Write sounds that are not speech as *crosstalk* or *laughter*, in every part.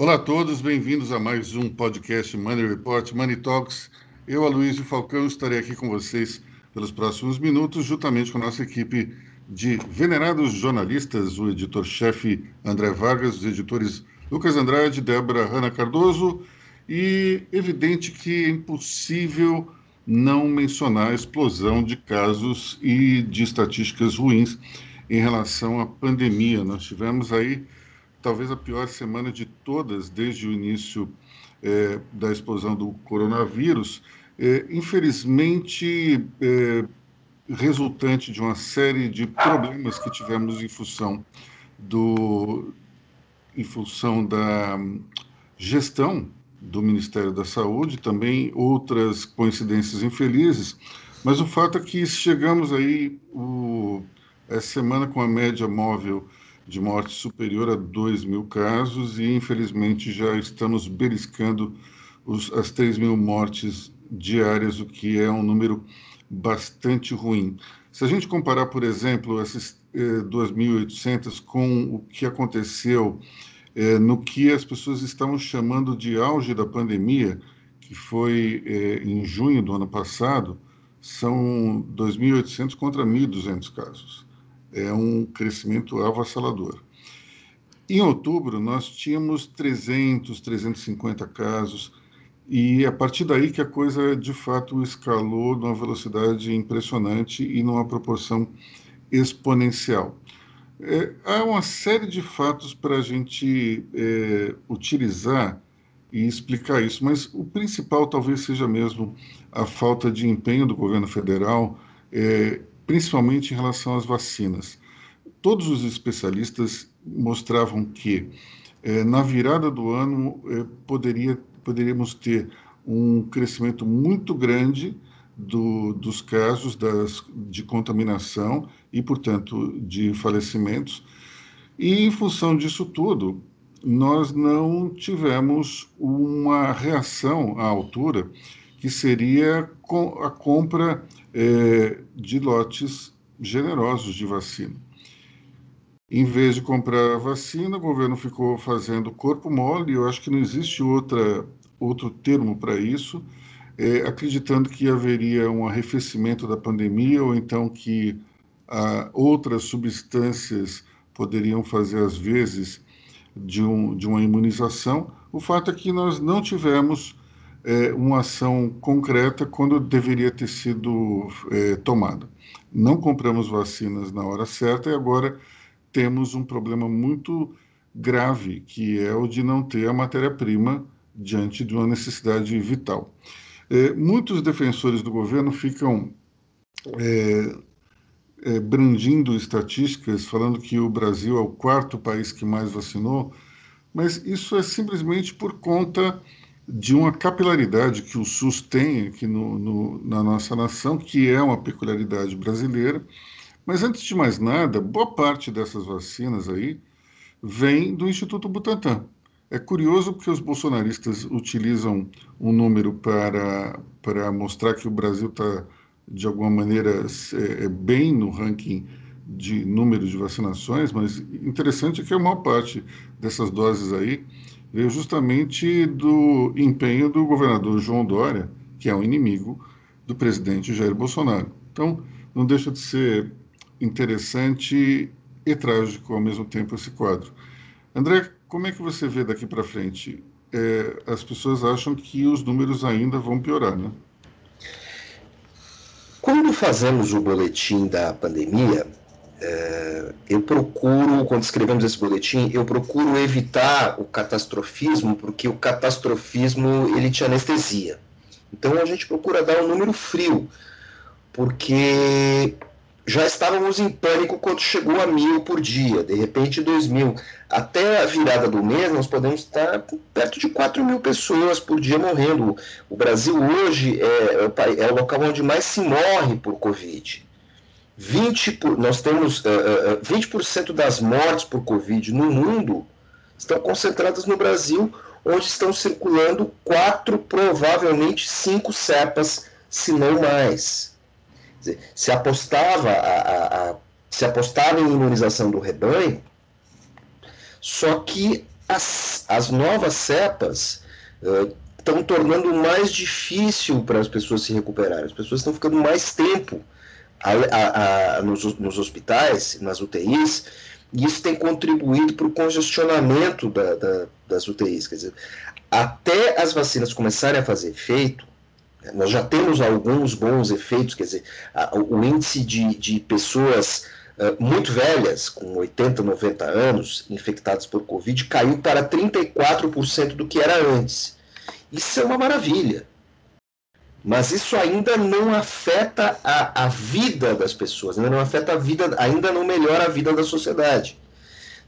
Olá a todos, bem-vindos a mais um podcast Money Report, Money Talks. Eu, Aloysio Falcão, estarei aqui com vocês pelos próximos minutos, juntamente com a nossa equipe de venerados jornalistas, o editor-chefe André Vargas, os editores Lucas Andrade, Débora Hanna Cardoso, e evidente que é impossível não mencionar a explosão de casos e de estatísticas ruins em relação à pandemia. Nós tivemos aí talvez a pior semana de todas desde o início é, da explosão do coronavírus, é, infelizmente é, resultante de uma série de problemas que tivemos em função do em função da gestão do Ministério da Saúde, também outras coincidências infelizes, mas o fato é que chegamos aí o, essa semana com a média móvel de morte superior a 2 mil casos e, infelizmente, já estamos beliscando os, as 3 mil mortes diárias, o que é um número bastante ruim. Se a gente comparar, por exemplo, essas eh, 2.800 com o que aconteceu eh, no que as pessoas estavam chamando de auge da pandemia, que foi eh, em junho do ano passado, são 2.800 contra 1.200 casos é um crescimento avassalador. Em outubro, nós tínhamos 300, 350 casos, e a partir daí que a coisa de fato escalou numa velocidade impressionante e numa proporção exponencial. É, há uma série de fatos para a gente é, utilizar e explicar isso, mas o principal talvez seja mesmo a falta de empenho do governo federal é, principalmente em relação às vacinas. Todos os especialistas mostravam que eh, na virada do ano eh, poderia, poderíamos ter um crescimento muito grande do, dos casos das, de contaminação e, portanto, de falecimentos. E, em função disso tudo, nós não tivemos uma reação à altura, que seria a compra é, de lotes generosos de vacina. Em vez de comprar vacina, o governo ficou fazendo corpo mole, eu acho que não existe outra, outro termo para isso, é, acreditando que haveria um arrefecimento da pandemia ou então que ah, outras substâncias poderiam fazer as vezes de, um, de uma imunização. O fato é que nós não tivemos é, uma ação concreta quando deveria ter sido é, tomada. Não compramos vacinas na hora certa e agora temos um problema muito grave, que é o de não ter a matéria-prima diante de uma necessidade vital. É, muitos defensores do governo ficam é, é, brandindo estatísticas, falando que o Brasil é o quarto país que mais vacinou, mas isso é simplesmente por conta de uma capilaridade que o SUS tem aqui no, no, na nossa nação, que é uma peculiaridade brasileira. Mas, antes de mais nada, boa parte dessas vacinas aí vem do Instituto Butantan. É curioso porque os bolsonaristas utilizam um número para, para mostrar que o Brasil está, de alguma maneira, é, é bem no ranking de número de vacinações, mas interessante é que a maior parte dessas doses aí veio justamente do empenho do governador João Dória, que é um inimigo do presidente Jair Bolsonaro. Então, não deixa de ser interessante e trágico ao mesmo tempo esse quadro. André, como é que você vê daqui para frente? É, as pessoas acham que os números ainda vão piorar, né? Quando fazemos o boletim da pandemia, é, eu procuro, quando escrevemos esse boletim, eu procuro evitar o catastrofismo, porque o catastrofismo ele te anestesia. Então a gente procura dar um número frio, porque já estávamos em pânico quando chegou a mil por dia, de repente dois mil. Até a virada do mês nós podemos estar perto de quatro mil pessoas por dia morrendo. O Brasil hoje é, é o local onde mais se morre por Covid. 20 por, nós temos uh, uh, 20% das mortes por Covid no mundo estão concentradas no Brasil, onde estão circulando quatro, provavelmente cinco cepas, se não mais. Se apostava a, a, a, se apostava em imunização do rebanho, só que as, as novas cepas estão uh, tornando mais difícil para as pessoas se recuperarem. As pessoas estão ficando mais tempo a, a, a, nos, nos, hospitais, nas UTIs, e isso tem contribuído para o congestionamento da, da, das UTIs. Quer dizer, até as vacinas começarem a fazer efeito, nós já temos alguns bons efeitos, quer dizer, o índice de, de pessoas uh, muito velhas, com 80, 90 anos, infectadas por Covid, caiu para 34% do que era antes. Isso é uma maravilha. Mas isso ainda não afeta a, a vida das pessoas, ainda não afeta a vida, ainda não melhora a vida da sociedade.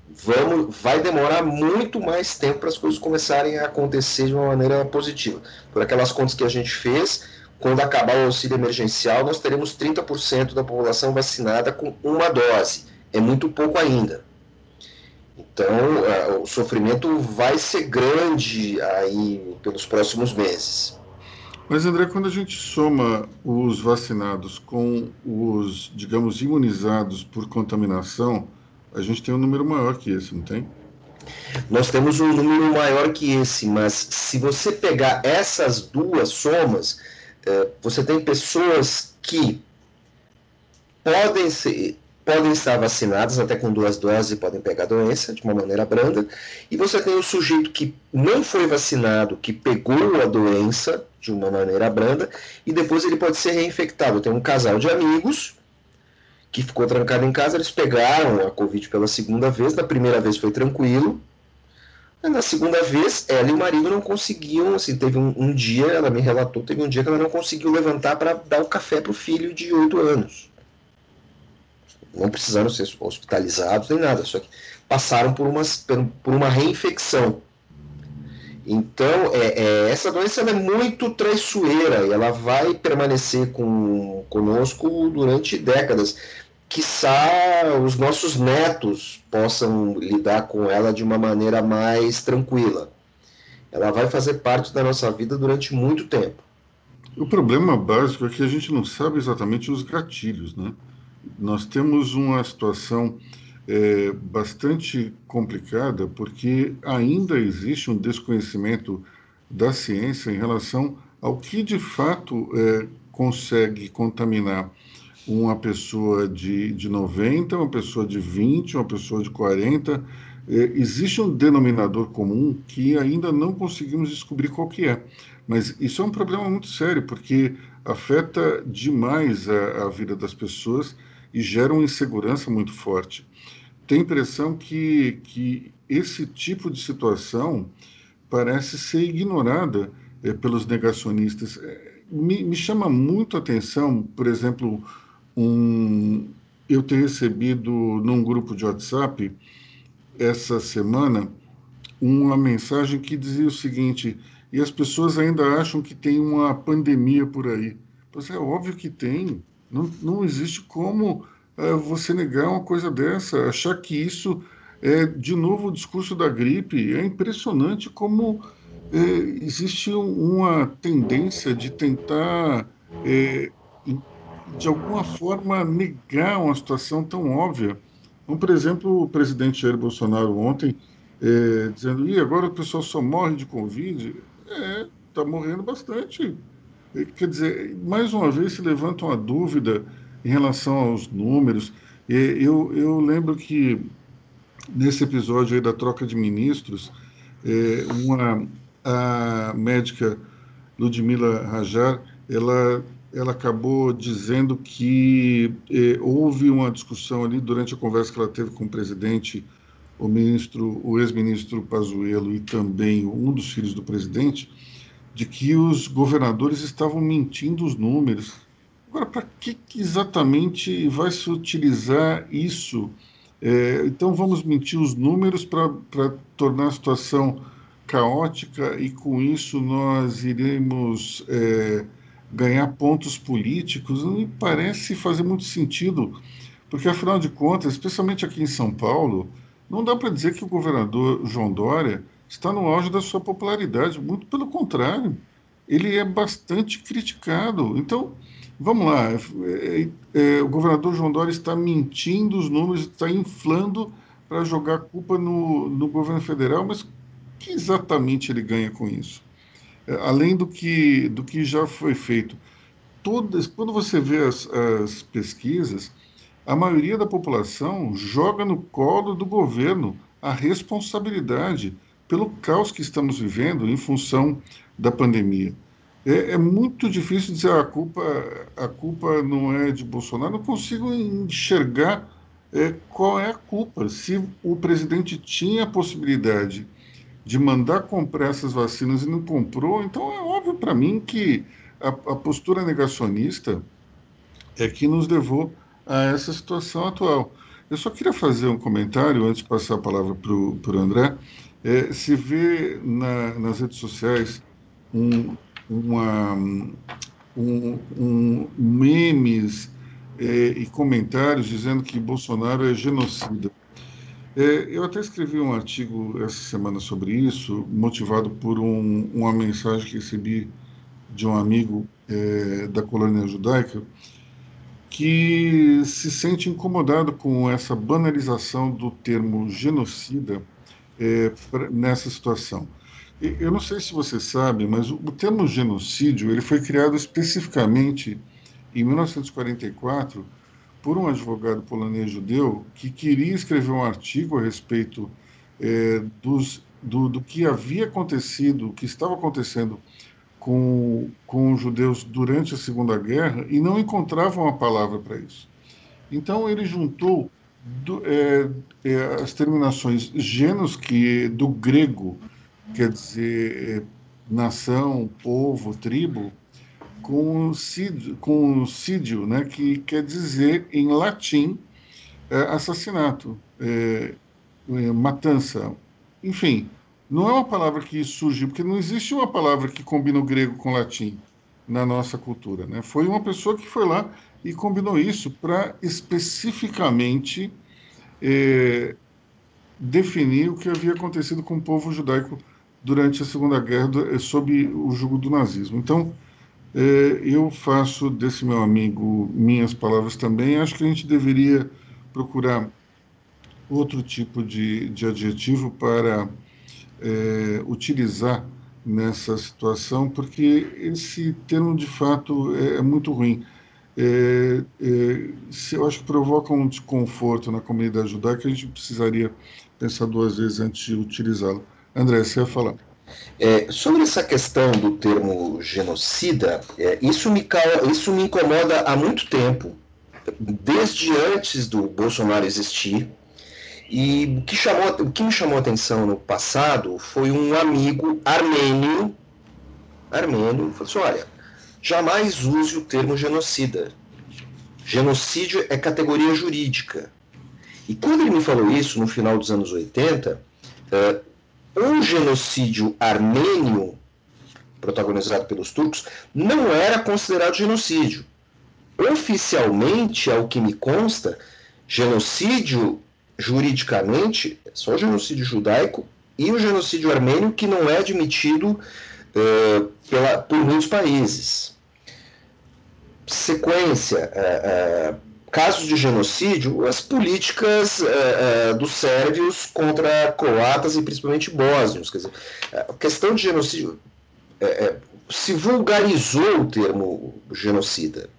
Vamos, vai demorar muito mais tempo para as coisas começarem a acontecer de uma maneira positiva. Por aquelas contas que a gente fez, quando acabar o auxílio emergencial, nós teremos 30% da população vacinada com uma dose. É muito pouco ainda. Então, é, o sofrimento vai ser grande aí pelos próximos meses. Mas, André, quando a gente soma os vacinados com os, digamos, imunizados por contaminação, a gente tem um número maior que esse, não tem? Nós temos um número maior que esse, mas se você pegar essas duas somas, eh, você tem pessoas que podem ser, podem estar vacinadas até com duas doses e podem pegar a doença de uma maneira branda, e você tem o sujeito que não foi vacinado, que pegou a doença de uma maneira branda, e depois ele pode ser reinfectado. Tem um casal de amigos que ficou trancado em casa, eles pegaram a Covid pela segunda vez, na primeira vez foi tranquilo, na segunda vez, ela e o marido não conseguiam, assim, teve um, um dia, ela me relatou, teve um dia que ela não conseguiu levantar para dar o café para o filho de 8 anos não precisaram ser hospitalizados nem nada, só que passaram por, por uma reinfecção. Então, é, é, essa doença é muito traiçoeira e ela vai permanecer com, conosco durante décadas. Quiçá os nossos netos possam lidar com ela de uma maneira mais tranquila. Ela vai fazer parte da nossa vida durante muito tempo. O problema básico é que a gente não sabe exatamente os gatilhos, né? nós temos uma situação é, bastante complicada, porque ainda existe um desconhecimento da ciência em relação ao que de fato é, consegue contaminar uma pessoa de, de 90, uma pessoa de 20, uma pessoa de 40. É, existe um denominador comum que ainda não conseguimos descobrir qual que é. Mas isso é um problema muito sério, porque afeta demais a, a vida das pessoas e gera uma insegurança muito forte. Tem impressão que, que esse tipo de situação parece ser ignorada é, pelos negacionistas. É, me, me, chama muito a atenção, por exemplo, um, eu ter recebido num grupo de WhatsApp essa semana uma mensagem que dizia o seguinte: e as pessoas ainda acham que tem uma pandemia por aí. Pois é óbvio que tem. Não, não existe como é, você negar uma coisa dessa, achar que isso é, de novo, o discurso da gripe. É impressionante como é, existe uma tendência de tentar, é, de alguma forma, negar uma situação tão óbvia. Então, por exemplo, o presidente Jair Bolsonaro ontem é, dizendo: e agora o pessoal só morre de Covid. É, está morrendo bastante. Quer dizer, mais uma vez se levanta uma dúvida em relação aos números. Eu, eu lembro que nesse episódio da troca de ministros, é, uma, a médica Ludmila Rajar, ela, ela acabou dizendo que é, houve uma discussão ali durante a conversa que ela teve com o presidente, o ministro, o ex-ministro Pazuello e também um dos filhos do presidente, de que os governadores estavam mentindo os números. Agora, para que, que, exatamente vai se utilizar isso? É, então, vamos mentir os números para tornar a situação caótica e, com isso, nós iremos é, ganhar pontos políticos? Não me parece fazer muito sentido, porque, afinal de contas, especialmente aqui em São Paulo, não dá para dizer que o governador João Dória está no auge da sua popularidade. Muito pelo contrário, ele é bastante criticado. Então, vamos lá. É, é, o governador João Dória está mentindo os números, está inflando para jogar culpa no, no governo federal, mas que exatamente ele ganha com isso? É, além do que, do que já foi feito. Todas, quando você vê as, as pesquisas, a maioria da população joga no colo do governo a responsabilidade pelo caos que estamos vivendo em função da pandemia. É, é, muito difícil dizer a culpa, a culpa não é de Bolsonaro. Não consigo enxergar é, qual é a culpa. Se o presidente tinha a possibilidade de mandar comprar essas vacinas e não comprou, então é óbvio para mim que a, a, postura negacionista é que nos levou a essa situação atual. Eu só queria fazer um comentário antes de passar a palavra para o André. É, se vê na, nas redes sociais um, uma, um, um memes é, e comentários dizendo que Bolsonaro é genocida. É, eu até escrevi um artigo essa semana sobre isso, motivado por um, uma mensagem que recebi de um amigo é, da colônia judaica que se sente incomodado com essa banalização do termo genocida é, nessa situação. Eu não sei se você sabe, mas o, o termo genocídio ele foi criado especificamente em 1944 por um advogado polonês judeu que queria escrever um artigo a respeito é, dos, do, do que havia acontecido, o que estava acontecendo com, com os judeus durante a Segunda Guerra e não encontrava uma palavra para isso. Então ele juntou do, é, é, as terminações genos, que do grego quer dizer é, nação, povo, tribo, com sídio, com sídio né, que quer dizer em latim é, assassinato, é, matança, enfim. Não é uma palavra que surgiu, porque não existe uma palavra que combina o grego com o latim na nossa cultura. Né? Foi uma pessoa que foi lá e combinou isso para especificamente é, definir o que havia acontecido com o povo judaico durante a Segunda Guerra sob o jugo do nazismo. Então, é, eu faço desse meu amigo minhas palavras também. Acho que a gente deveria procurar outro tipo de, de adjetivo para utilizar nessa situação, porque esse termo de fato é, é muito ruim. É, é, eu acho que provoca um desconforto na comunidade judaica, a gente precisaria pensar duas vezes antes de utilizá-lo. André, você ia falar. É, sobre essa questão do termo genocida, é, isso, me, isso me incomoda há muito tempo, desde antes do Bolsonaro existir. E o que, chamou, o que me chamou a atenção no passado foi um amigo armênio, armênio, falou assim, olha, jamais use o termo genocida. Genocídio é categoria jurídica. E quando ele me falou isso, no final dos anos 80, o genocídio armênio, protagonizado pelos turcos, não era considerado genocídio. Oficialmente, ao que me consta, genocídio, juridicamente, é só o genocídio judaico e o genocídio armênio que não é admitido uh, pela, por muitos países. Sequência. Uh, casos de genocídio, as políticas é, é, dos sérvios contra croatas e principalmente bósnios. Quer dizer, a questão de genocídio é, se vulgarizou o termo genocida.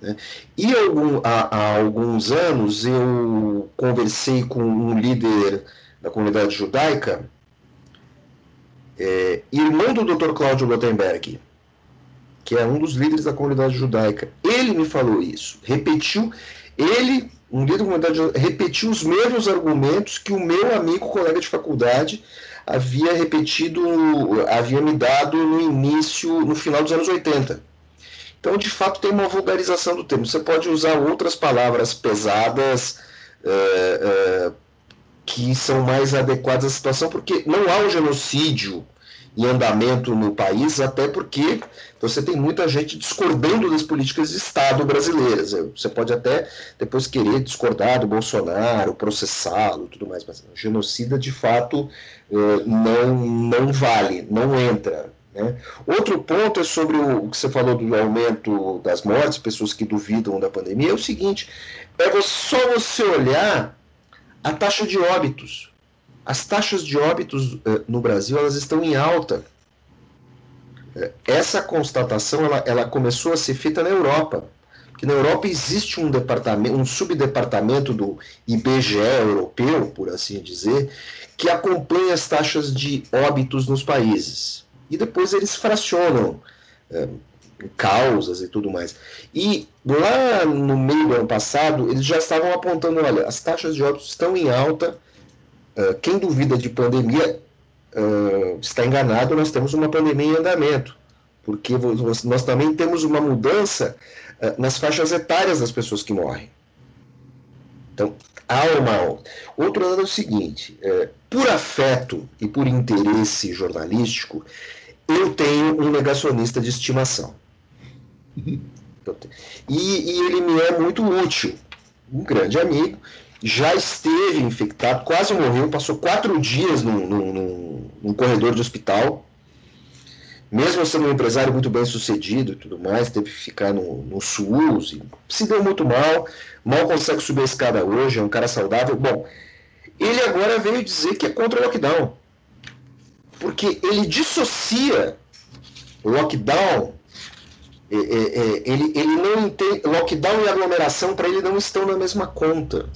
Né? E algum, há, há, alguns anos eu conversei com um líder da comunidade judaica, é, irmão do Dr. Cláudio Lotenberg, que é um dos líderes da comunidade judaica. Ele me falou isso, repetiu ele, um líder da comunidade, repetiu os mesmos argumentos que o meu amigo, colega de faculdade, havia repetido, havia me dado no início, no final dos anos 80. Então, de fato, tem uma vulgarização do termo. Você pode usar outras palavras pesadas é, é, que são mais adequadas à situação, porque não há um genocídio em andamento no país, até porque você tem muita gente discordando das políticas de Estado brasileiras. Você pode até depois querer discordar do Bolsonaro, processá-lo tudo mais, mas genocida de fato eh, não, não vale, não entra. Né? Outro ponto é sobre o que você falou do aumento das mortes, pessoas que duvidam da pandemia, é o seguinte: é só você olhar a taxa de óbitos. As taxas de óbitos eh, no Brasil elas estão em alta. Eh, essa constatação ela, ela começou a ser feita na Europa que na Europa existe um departamento, um subdepartamento do IBGE europeu, por assim dizer, que acompanha as taxas de óbitos nos países. E depois eles fracionam é, causas e tudo mais. E lá no meio do ano passado, eles já estavam apontando, olha, as taxas de óbitos estão em alta, é, quem duvida de pandemia é, está enganado, nós temos uma pandemia em andamento, porque nós também temos uma mudança nas faixas etárias das pessoas que morrem. Então, há uma. Outro lado é o seguinte: é, por afeto e por interesse jornalístico, eu tenho um negacionista de estimação. E, e, ele me é muito útil. Um grande amigo, já esteve infectado, quase morreu, passou quatro dias num, num, num corredor de hospital mesmo sendo um empresário muito bem sucedido e tudo mais, teve que ficar no, no SUS, se deu muito mal, mal consegue subir a escada hoje, é um cara saudável. Bom, ele agora veio dizer que é contra o lockdown. Porque ele dissocia lockdown, é, é, é, ele, ele não entende. Lockdown e aglomeração para ele não estão na mesma conta.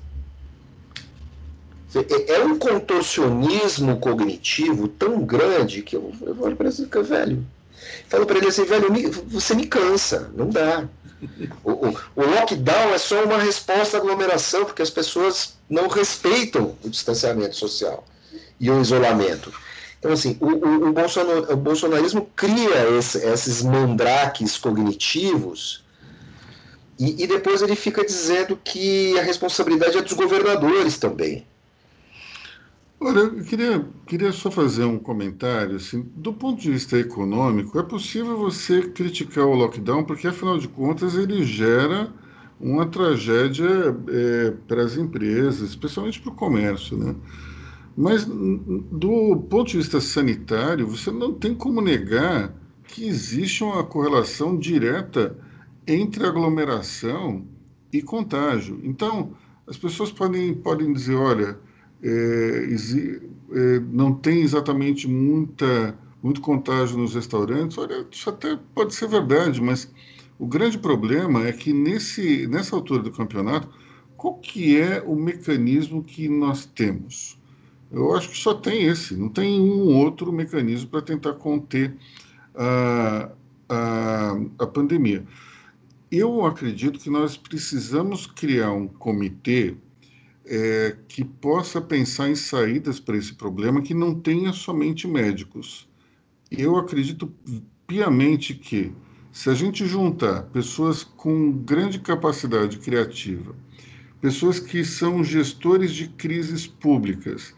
É, é um contorcionismo cognitivo tão grande que eu, eu olho para ele e velho. Falo para ele assim, velho, me, você me cansa, não dá. *laughs* O, o, o, lockdown é só uma resposta à aglomeração, porque as pessoas não respeitam o distanciamento social e o isolamento. Então, assim, o, o, o, bolsonar, o bolsonarismo cria esse, esses mandrakes cognitivos e, e depois ele fica dizendo que a responsabilidade é dos governadores também. Olha, eu queria, queria só fazer um comentário. Assim, do ponto de vista econômico, é possível você criticar o lockdown, porque, afinal de contas, ele gera uma tragédia é, para as empresas, especialmente para o comércio. Né? Mas, do ponto de vista sanitário, você não tem como negar que existe uma correlação direta entre aglomeração e contágio. Então, as pessoas podem, podem dizer: olha é, é, não tem exatamente muita, muito contágio nos restaurantes, olha, isso até pode ser verdade, mas o grande problema é que nesse, nessa altura do campeonato, qual que é o mecanismo que nós temos? Eu acho que só tem esse, não tem um outro mecanismo para tentar conter a, a, a pandemia. Eu acredito que nós precisamos criar um comitê é, que possa pensar em saídas para esse problema que não tenha somente médicos. Eu acredito piamente que, se a gente juntar pessoas com grande capacidade criativa, pessoas que são gestores de crises públicas,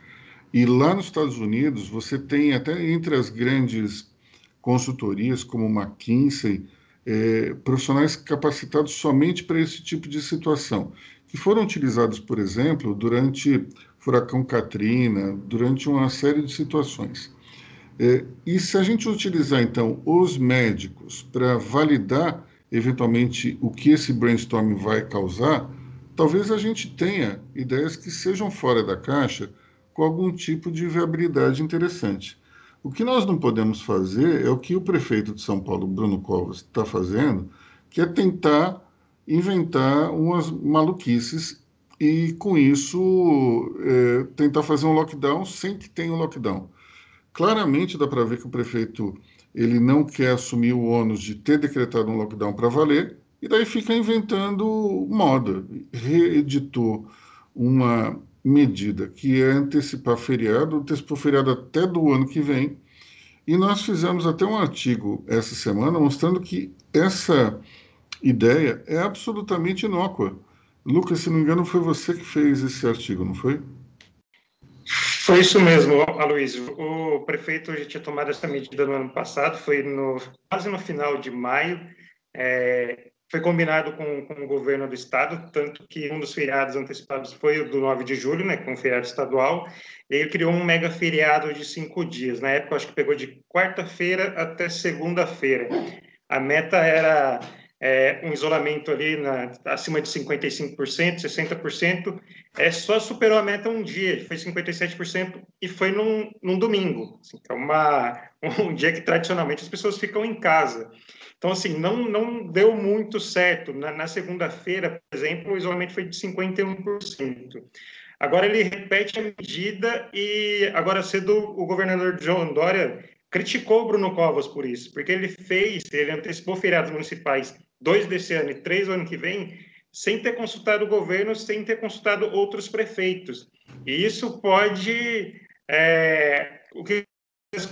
e lá nos Estados Unidos você tem até entre as grandes consultorias como McKinsey, é, profissionais capacitados somente para esse tipo de situação que foram utilizados, por exemplo, durante furacão Katrina, durante uma série de situações. É, e se a gente utilizar, então, os médicos para validar, eventualmente, o que esse brainstorming vai causar, talvez a gente tenha ideias que sejam fora da caixa com algum tipo de viabilidade interessante. O que nós não podemos fazer é o que o prefeito de São Paulo, Bruno Covas, está fazendo, que é tentar inventar umas maluquices e, com isso, é, tentar fazer um lockdown sem que tenha um lockdown. Claramente dá para ver que o prefeito ele não quer assumir o ônus de ter decretado um lockdown para valer, e daí fica inventando moda. Reeditou uma medida que é antecipar feriado, antecipou feriado até do ano que vem, e nós fizemos até um artigo essa semana mostrando que essa ideia é absolutamente inócua. Lucas, se não me engano, foi você que fez esse artigo, não foi? Foi isso mesmo, Aloysio. O prefeito já tinha tomado essa medida no ano passado, foi no, quase no final de maio. É, foi combinado com, com, o governo do estado, tanto que um dos feriados antecipados foi o do 9 de julho, né, com feriado estadual, e ele criou um mega feriado de cinco dias. Na época, acho que pegou de quarta-feira até segunda-feira. A meta era é, um isolamento ali na, acima de 55%, 60%, é, só superou a meta um dia, foi 57% e foi num, num domingo. Assim, é uma, *laughs* um dia que tradicionalmente as pessoas ficam em casa. Então, assim, não, não deu muito certo. Na, na segunda-feira, por exemplo, o isolamento foi de 51%. Agora ele repete a medida e agora cedo o governador João Dória criticou Bruno Covas por isso, porque ele fez, ele antecipou feriados municipais, dois desse ano e três ano que vem, sem ter consultado o governo, sem ter consultado outros prefeitos. E isso pode. É, o que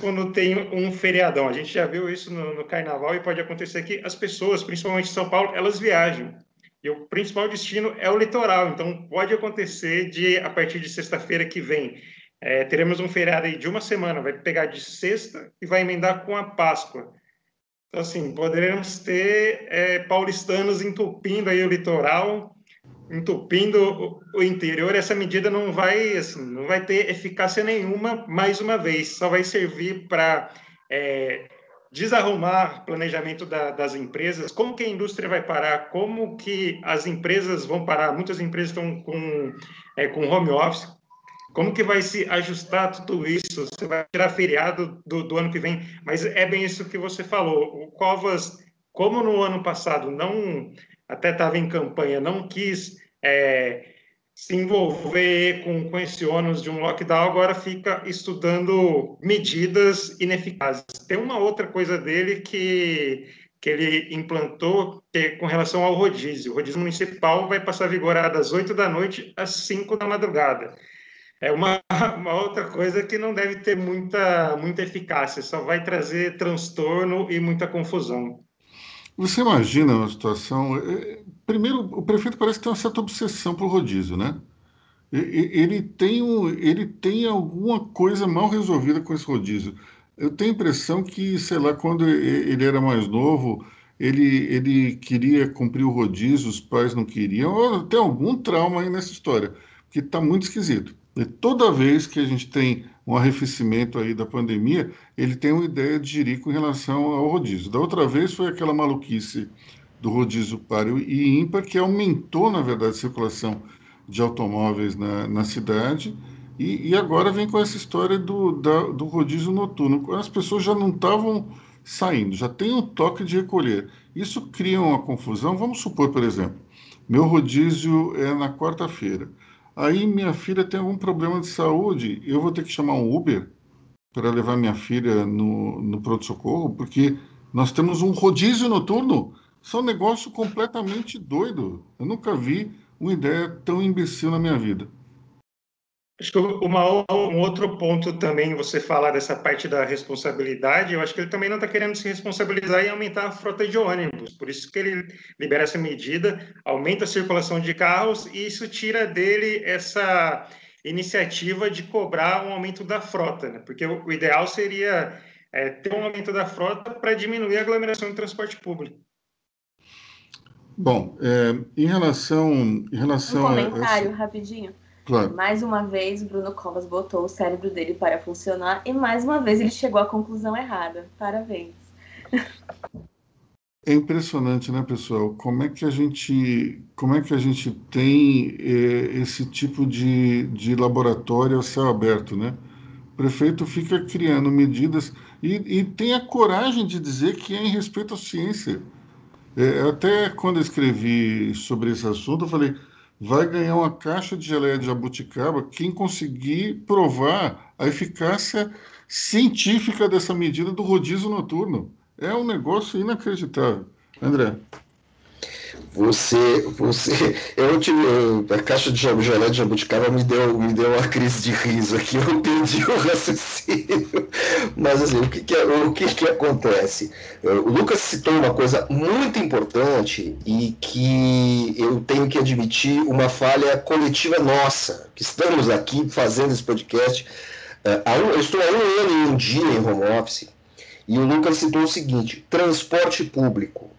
quando tem um feriadão, a gente já viu isso no, no carnaval e pode acontecer que as pessoas, principalmente em São Paulo, elas viajam. E o principal destino é o litoral, então pode acontecer de, a partir de sexta-feira que vem, é, teremos um feriado de uma semana, vai pegar de sexta e vai emendar com a Páscoa. Então, assim, poderemos ter é, paulistanos entupindo aí o litoral, entupindo o, o, interior. Essa medida não vai, assim, não vai ter eficácia nenhuma, mais uma vez, só vai servir para é, desarrumar planejamento da, das empresas, como que a indústria vai parar, como que as empresas vão parar. Muitas empresas estão com, é, com home office, como que vai se ajustar tudo isso? Você vai tirar feriado do, do, ano que vem? Mas é bem isso que você falou. O Covas, como no ano passado não até estava em campanha, não quis é, se envolver com, com esse ônus de um lockdown, agora fica estudando medidas ineficazes. Tem uma outra coisa dele que, que ele implantou que é com relação ao rodízio. O rodízio municipal vai passar a vigorar das 8 da noite às 5 da madrugada é uma, *laughs* uma outra coisa que não deve ter muita, muita eficácia, só vai trazer transtorno e muita confusão. Você imagina uma situação. É, primeiro, o prefeito parece ter uma certa obsessão por rodízio, né? Ele tem, um, ele tem alguma coisa mal resolvida com esse rodízio. Eu tenho a impressão que, sei lá, quando ele era mais novo, ele, ele queria cumprir o rodízio, os pais não queriam, tem algum trauma aí nessa história, que está muito esquisito. E toda vez que a gente tem um arrefecimento aí da pandemia, ele tem uma ideia de jirico em relação ao rodízio. Da outra vez foi aquela maluquice do rodízio páreo e ímpar, que aumentou, na verdade, a circulação de automóveis na, na cidade, e, e, agora vem com essa história do, da, do rodízio noturno. As pessoas já não estavam saindo, já tem um toque de recolher. Isso cria uma confusão. Vamos supor, por exemplo, meu rodízio é na quarta-feira. Aí minha filha tem algum problema de saúde, eu vou ter que chamar um Uber para levar minha filha no, no pronto-socorro, porque nós temos um rodízio noturno. Isso é um negócio completamente doido. Eu nunca vi uma ideia tão imbecil na minha vida. Acho que uma, um outro ponto também, você falar dessa parte da responsabilidade, eu acho que ele também não está querendo se responsabilizar e aumentar a frota de ônibus. Por isso que ele libera essa medida, aumenta a circulação de carros e isso tira dele essa iniciativa de cobrar um aumento da frota, né? porque o, o ideal seria é, ter um aumento da frota para diminuir a aglomeração de transporte público. Bom, é, em relação, em relação um comentário a essa... rapidinho. Claro. Mais uma vez, Bruno Covas botou o cérebro dele para funcionar e mais uma vez ele chegou à conclusão errada. Parabéns. É impressionante, né, pessoal? Como é que a gente, como é que a gente tem eh, esse tipo de, de laboratório a céu aberto, né? O prefeito fica criando medidas e, e tem a coragem de dizer que é em respeito à ciência. É, até quando eu escrevi sobre esse assunto, eu falei vai ganhar uma caixa de geleia de jabuticaba quem conseguir provar a eficácia científica dessa medida do rodízio noturno. É um negócio inacreditável. André. Você, você, eu tive, a caixa de gelé de jabuticaba me deu, me deu uma crise de riso aqui, eu perdi o raciocínio. Mas assim, o que que, o que que acontece? O Lucas citou uma coisa muito importante e que eu tenho que admitir uma falha coletiva nossa, que estamos aqui fazendo esse podcast. Eh, eu estou há um ano e um dia em home office, e o Lucas citou o seguinte: transporte público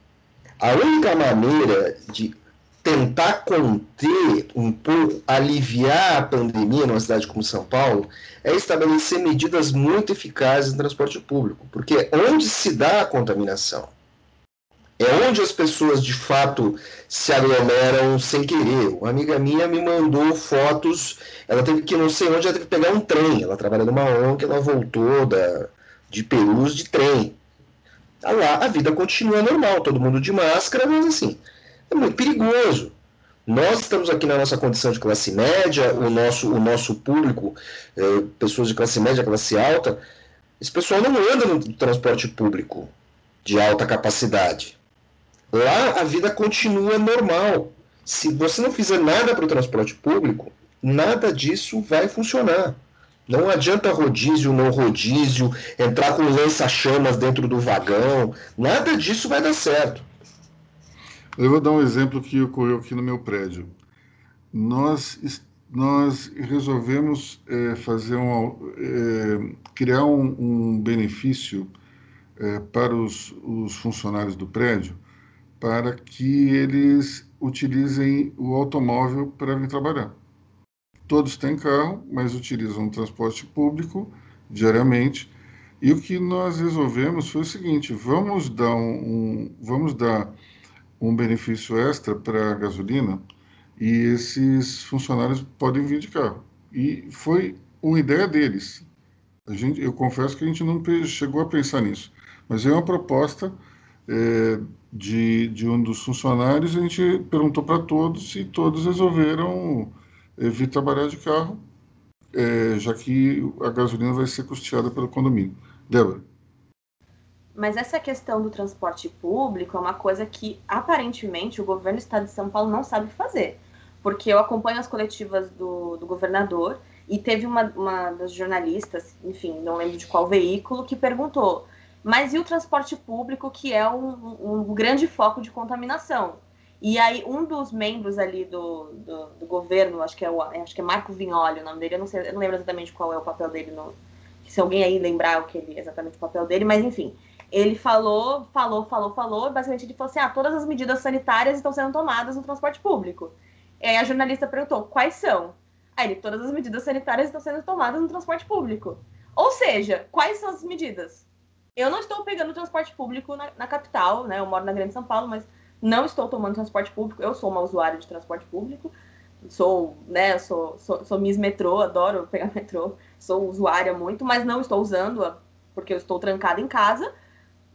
a única maneira de tentar conter um pouco, aliviar a pandemia numa cidade como São Paulo, é estabelecer medidas muito eficazes no transporte público, porque onde se dá a contaminação É onde as pessoas de fato se aglomeram sem querer. Uma amiga minha me mandou fotos, ela teve que, não sei onde, ela teve que pegar um trem. Ela trabalha numa ONG, ela voltou da, de Perus de trem. Tá lá, a vida continua normal, todo mundo de máscara, mas assim, é muito perigoso. Nós estamos aqui na nossa condição de classe média, o nosso, o nosso público, é, pessoas de classe média, classe alta, esse pessoal não anda no transporte público de alta capacidade. Lá a vida continua normal. Se você não fizer nada para o transporte público, nada disso vai funcionar. Não adianta rodízio, não rodízio, entrar com lança-chamas dentro do vagão, nada disso vai dar certo. Eu vou dar um exemplo que ocorreu aqui no meu prédio. Nós, nós resolvemos é, fazer um, é, criar um, um benefício é, para os, os funcionários do prédio para que eles utilizem o automóvel para vir trabalhar. Todos têm carro, mas utilizam o transporte público diariamente. E o que nós resolvemos foi o seguinte: vamos dar um, um vamos dar um benefício extra para a gasolina e esses funcionários podem vir de carro. E foi uma ideia deles. A gente, eu confesso que a gente não chegou a pensar nisso, mas é uma proposta é, de, de um dos funcionários, a gente perguntou para todos e todos resolveram vir trabalhar de carro, é, já que a gasolina vai ser custeada pelo condomínio. Débora. Mas essa questão do transporte público é uma coisa que, aparentemente, o governo do estado de São Paulo não sabe fazer. Porque eu acompanho as coletivas do, do governador e teve uma, uma das jornalistas, enfim, não lembro de qual veículo, que perguntou mas e o transporte público, que é um, um grande foco de contaminação? E aí, um dos membros ali do, do, do, governo, acho que, é o, acho que é Marco Vignoli o nome dele, eu não, sei, eu não lembro exatamente qual é o papel dele, no, se alguém aí lembrar o que ele, exatamente o papel dele, mas enfim, ele falou, falou, falou, falou, basicamente ele falou assim, ah, todas as medidas sanitárias estão sendo tomadas no transporte público. E aí a jornalista perguntou, quais são? Aí ele, todas as medidas sanitárias estão sendo tomadas no transporte público. Ou seja, quais são as medidas? Eu não estou pegando transporte público na, na, capital, né? Eu moro na Grande São Paulo, mas não estou tomando transporte público. Eu sou uma usuária de transporte público. Sou, né, sou, sou, sou Miss Metrô, adoro pegar *laughs* metrô. Sou usuária muito, mas não estou usando porque eu estou trancada em casa.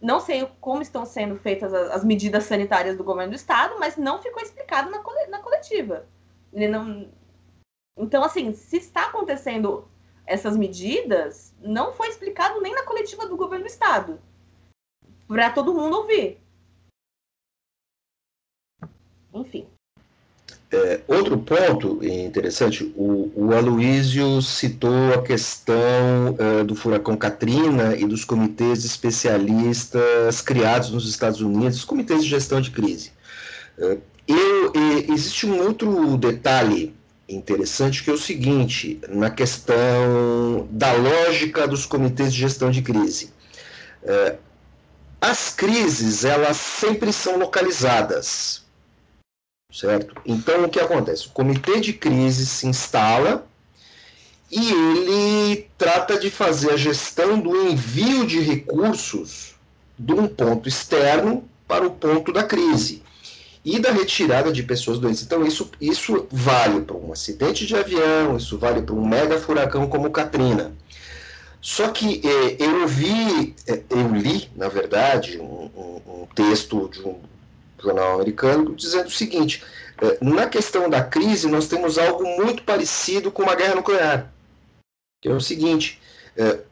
Não sei como estão sendo feitas as, as medidas sanitárias do governo do estado, mas não ficou explicado na, na coletiva. Não... Então, assim, se está acontecendo essas medidas, não foi explicado nem na coletiva do governo do estado. Para todo mundo ouvir. Enfim. É, outro ponto interessante, o, o Aloísio citou a questão uh, do furacão Katrina e dos comitês especialistas criados nos Estados Unidos, os comitês de gestão de crise. Uh, eu, existe um outro detalhe interessante que é o seguinte, na questão da lógica dos comitês de gestão de crise. É, as crises, elas sempre são localizadas, certo? Então, o que acontece? O comitê de crise se instala e ele trata de fazer a gestão do envio de recursos de um ponto externo para o ponto da crise e da retirada de pessoas doentes. Então, isso, isso vale para um acidente de avião, isso vale para um mega furacão como Katrina. Só que eh, eu vi, eh, eu li, na verdade, um, um, um, texto de um jornal americano dizendo o seguinte: eh, na questão da crise, nós temos algo muito parecido com uma guerra nuclear. Que é o seguinte: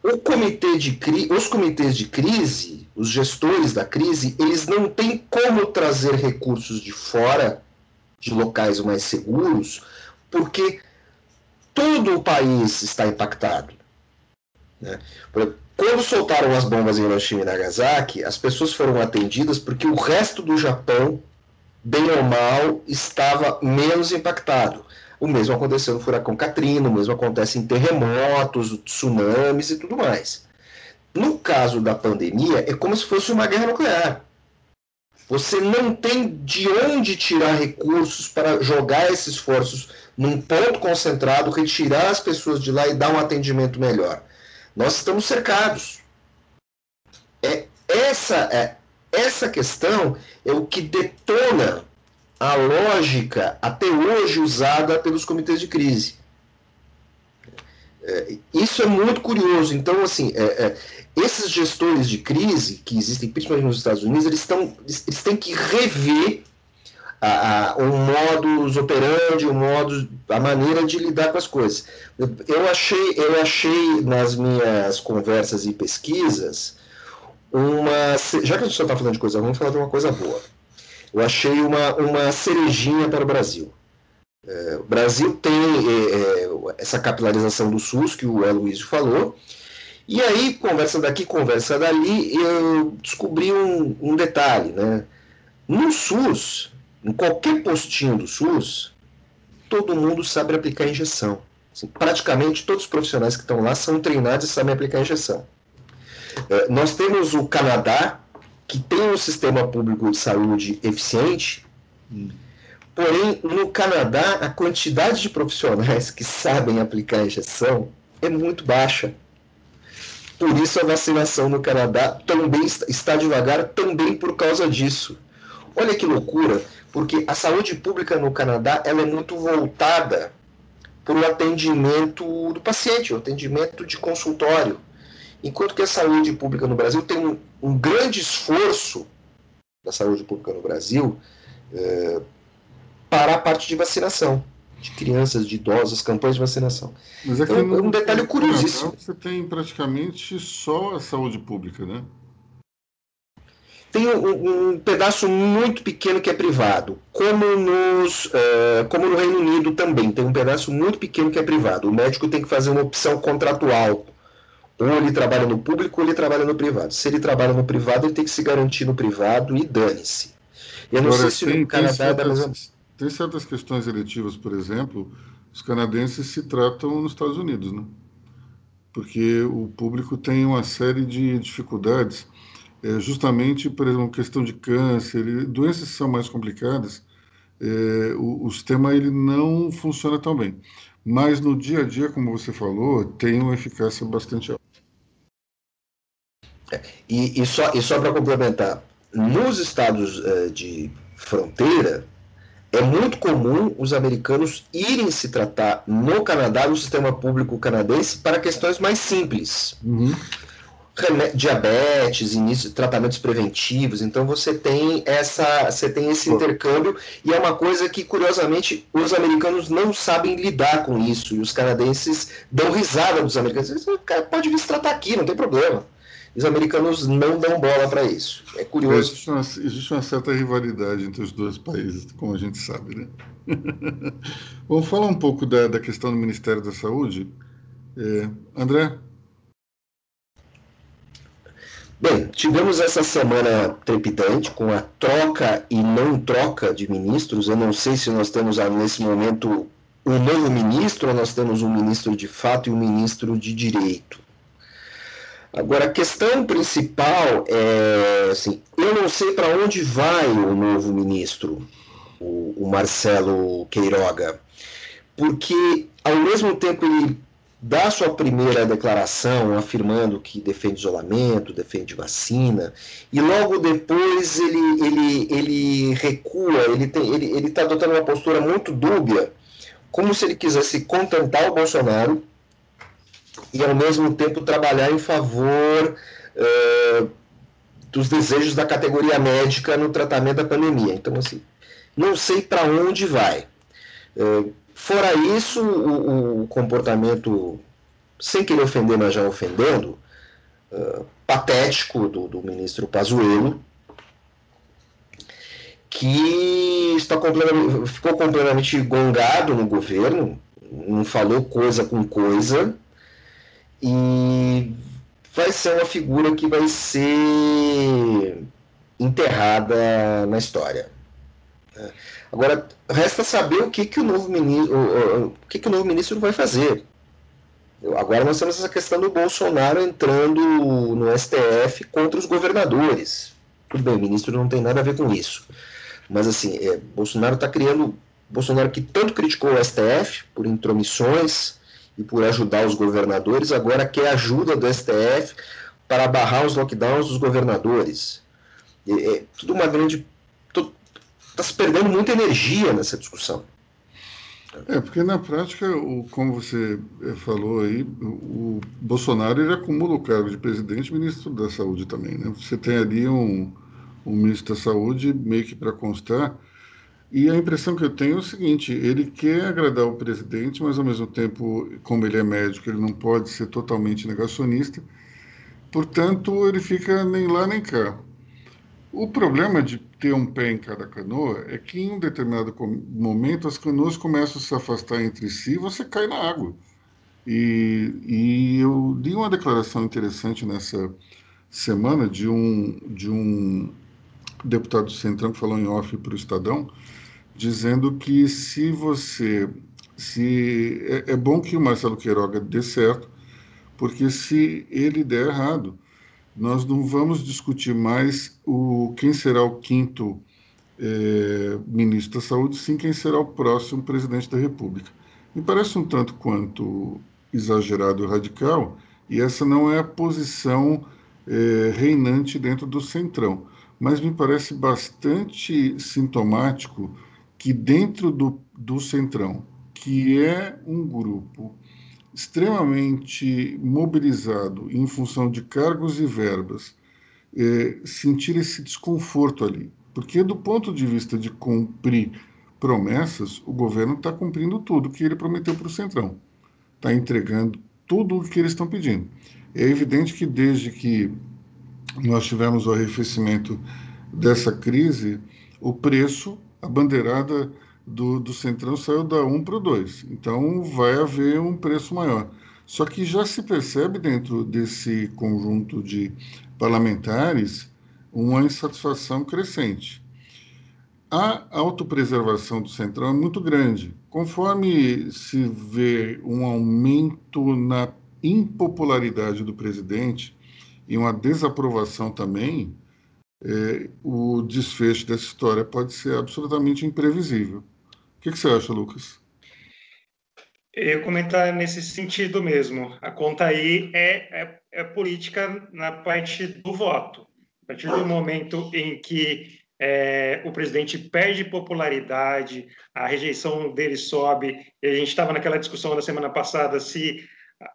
o comitê de os comitês de crise os gestores da crise, eles não têm como trazer recursos de fora, de locais mais seguros, porque todo o país está impactado. Né? Quando soltaram as bombas em Hiroshima e Nagasaki, as pessoas foram atendidas porque o resto do Japão, bem ou mal, estava menos impactado. O mesmo aconteceu no furacão Katrina, o mesmo acontece em terremotos, tsunamis e tudo mais. No caso da pandemia, é como se fosse uma guerra nuclear. Você não tem de onde tirar recursos para jogar esses esforços num ponto concentrado, retirar as pessoas de lá e dar um atendimento melhor. Nós estamos cercados. É essa é essa questão é o que detona a lógica até hoje usada pelos comitês de crise. É, isso é muito curioso. Então, assim, é, é, esses gestores de crise que existem, principalmente nos Estados Unidos, eles, estão, eles têm que rever a, a, o modus operandi, o modo, a maneira de lidar com as coisas. Eu achei, eu achei nas minhas conversas e pesquisas uma. Já que a gente só está falando de coisa ruim, vamos falar de uma coisa boa. Eu achei uma, uma cerejinha para o Brasil. É, o Brasil tem é, é essa capitalização do SUS, que o Aloysio falou, e aí, conversa daqui, conversa dali, eu descobri um, um detalhe, né? No SUS, em qualquer postinho do SUS, todo mundo sabe aplicar injeção. Assim, praticamente todos os profissionais que estão lá são treinados e sabem aplicar injeção. É, nós temos o Canadá, que tem um sistema público de saúde eficiente, porém, no Canadá, a quantidade de profissionais que sabem aplicar injeção é muito baixa. Por isso, a vacinação no Canadá também está devagar, também por causa disso. Olha que loucura porque a saúde pública no Canadá ela é muito voltada para o atendimento do paciente, o atendimento de consultório. Enquanto que a saúde pública no Brasil tem um, um grande esforço da saúde pública no Brasil é, para a parte de vacinação de crianças, de idosos, campanhas de vacinação. Mas aqui então, é um detalhe curiosíssimo. Você tem praticamente só a saúde pública, né? Tem um, um, pedaço muito pequeno que é privado, como, nos, uh, como no Reino Unido também, tem um pedaço muito pequeno que é privado. O médico tem que fazer uma opção contratual. Ou ele trabalha no público ou ele trabalha no privado. Se ele trabalha no privado, ele tem que se garantir no privado e dane-se. Eu não Agora, sei se tem, no Canadá tem certas, mesma... tem certas questões eletivas, por exemplo, os canadenses se tratam nos Estados Unidos, né? Porque o público tem uma série de dificuldades é, justamente, por exemplo, questão de câncer, doenças que são mais complicadas, é, o, o, sistema ele não funciona tão bem. Mas no dia a dia, como você falou, tem uma eficácia bastante alta. É, e, e, só, e só para complementar, nos estados uh, de fronteira, é muito comum os americanos irem se tratar no Canadá, no sistema público canadense, para questões mais simples. Uhum diabetes, início tratamentos preventivos. Então você tem essa, você tem esse intercâmbio e é uma coisa que curiosamente os americanos não sabem lidar com isso e os canadenses dão risada dos americanos. O cara pode vir se tratar aqui, não tem problema. Os americanos não dão bola para isso. É curioso. Existe uma, existe uma, certa rivalidade entre os dois países, como a gente sabe, né? *laughs* Vamos falar um pouco da, da questão do Ministério da Saúde. É, André, Bem, tivemos essa semana trepidante com a troca e não troca de ministros. Eu não sei se nós temos nesse momento um novo ministro ou nós temos um ministro de fato e um ministro de direito. Agora, a questão principal é assim: eu não sei para onde vai o novo ministro, o, o Marcelo Queiroga, porque ao mesmo tempo ele dá sua primeira declaração afirmando que defende isolamento, defende vacina, e logo depois ele, ele, ele recua, ele está ele, ele tá adotando uma postura muito dúbia, como se ele quisesse contentar o Bolsonaro e ao mesmo tempo trabalhar em favor uh, dos desejos da categoria médica no tratamento da pandemia. Então, assim, não sei para onde vai. Uh, Fora isso, o, o, comportamento, sem querer ofender, mas já ofendendo, uh, patético do, do, ministro Pazuello, que está completamente, ficou completamente gongado no governo, não falou coisa com coisa, e vai ser uma figura que vai ser enterrada na história. Agora, resta saber o que, que o novo ministro, o, o que, que o novo ministro vai fazer. Agora nós temos essa questão do Bolsonaro entrando no STF contra os governadores. Tudo bem, o ministro não tem nada a ver com isso. Mas assim, é, Bolsonaro está criando. Bolsonaro que tanto criticou o STF por intromissões e por ajudar os governadores, agora quer ajuda do STF para barrar os lockdowns dos governadores. É, é tudo uma grande. Está se perdendo muita energia nessa discussão. É, porque na prática, o, como você eh, falou aí, o, o Bolsonaro ele acumula o cargo de presidente e ministro da Saúde também. Né? Você tem ali um, um ministro da Saúde meio que para constar. E a impressão que eu tenho é o seguinte: ele quer agradar o presidente, mas ao mesmo tempo, como ele é médico, ele não pode ser totalmente negacionista. Portanto, ele fica nem lá nem cá. O problema de ter um pé em cada canoa é que em um determinado momento as canoas começam a se afastar entre si e você cai na água. E, e eu li uma declaração interessante nessa semana de um, de um deputado do Centrão que falou em off para o Estadão, dizendo que se você. se é, é bom que o Marcelo Queiroga dê certo, porque se ele der errado, nós não vamos discutir mais o quem será o quinto é, ministro da Saúde, sim quem será o próximo presidente da República. Me parece um tanto quanto exagerado e radical, e essa não é a posição é, reinante dentro do Centrão. Mas me parece bastante sintomático que dentro do, do Centrão, que é um grupo extremamente mobilizado em função de cargos e verbas, é, sentir esse desconforto ali. Porque, do ponto de vista de cumprir promessas, o governo está cumprindo tudo que ele prometeu para o Centrão. Está entregando tudo o que eles estão pedindo. É evidente que, desde que nós tivemos o arrefecimento dessa crise, o preço, a bandeirada do, do Centrão saiu da 1 para o 2. Então vai haver um preço maior. Só que já se percebe dentro desse conjunto de parlamentares uma insatisfação crescente. A autopreservação do Centrão é muito grande. Conforme se vê um aumento na impopularidade do presidente e uma desaprovação também, é, o desfecho dessa história pode ser absolutamente imprevisível que, que você acha, Lucas? Eu comentar nesse sentido mesmo. A conta aí é, é, é, política na parte do voto. A partir do momento em que é, o presidente perde popularidade, a rejeição dele sobe, e a gente estava naquela discussão da semana passada se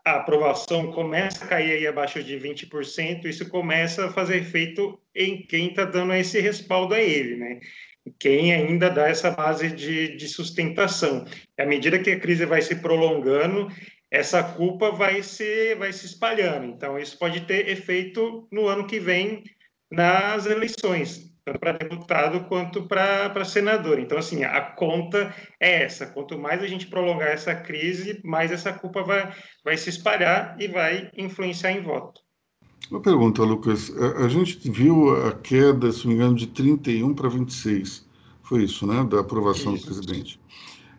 a aprovação começa a cair aí abaixo de 20%, isso começa a fazer efeito em quem está dando esse respaldo a ele, né? Quem ainda dá essa base de, de sustentação. À medida que a crise vai se prolongando, essa culpa vai se, vai se espalhando. Então, isso pode ter efeito no ano que vem nas eleições, tanto para deputado quanto para senador. Então, assim, a conta é essa. Quanto mais a gente prolongar essa crise, mais essa culpa vai, vai se espalhar e vai influenciar em voto. Uma pergunta, Lucas. A, a, gente viu a queda, se não me engano, de 31 para 26. Foi isso, né? Da aprovação isso. do presidente.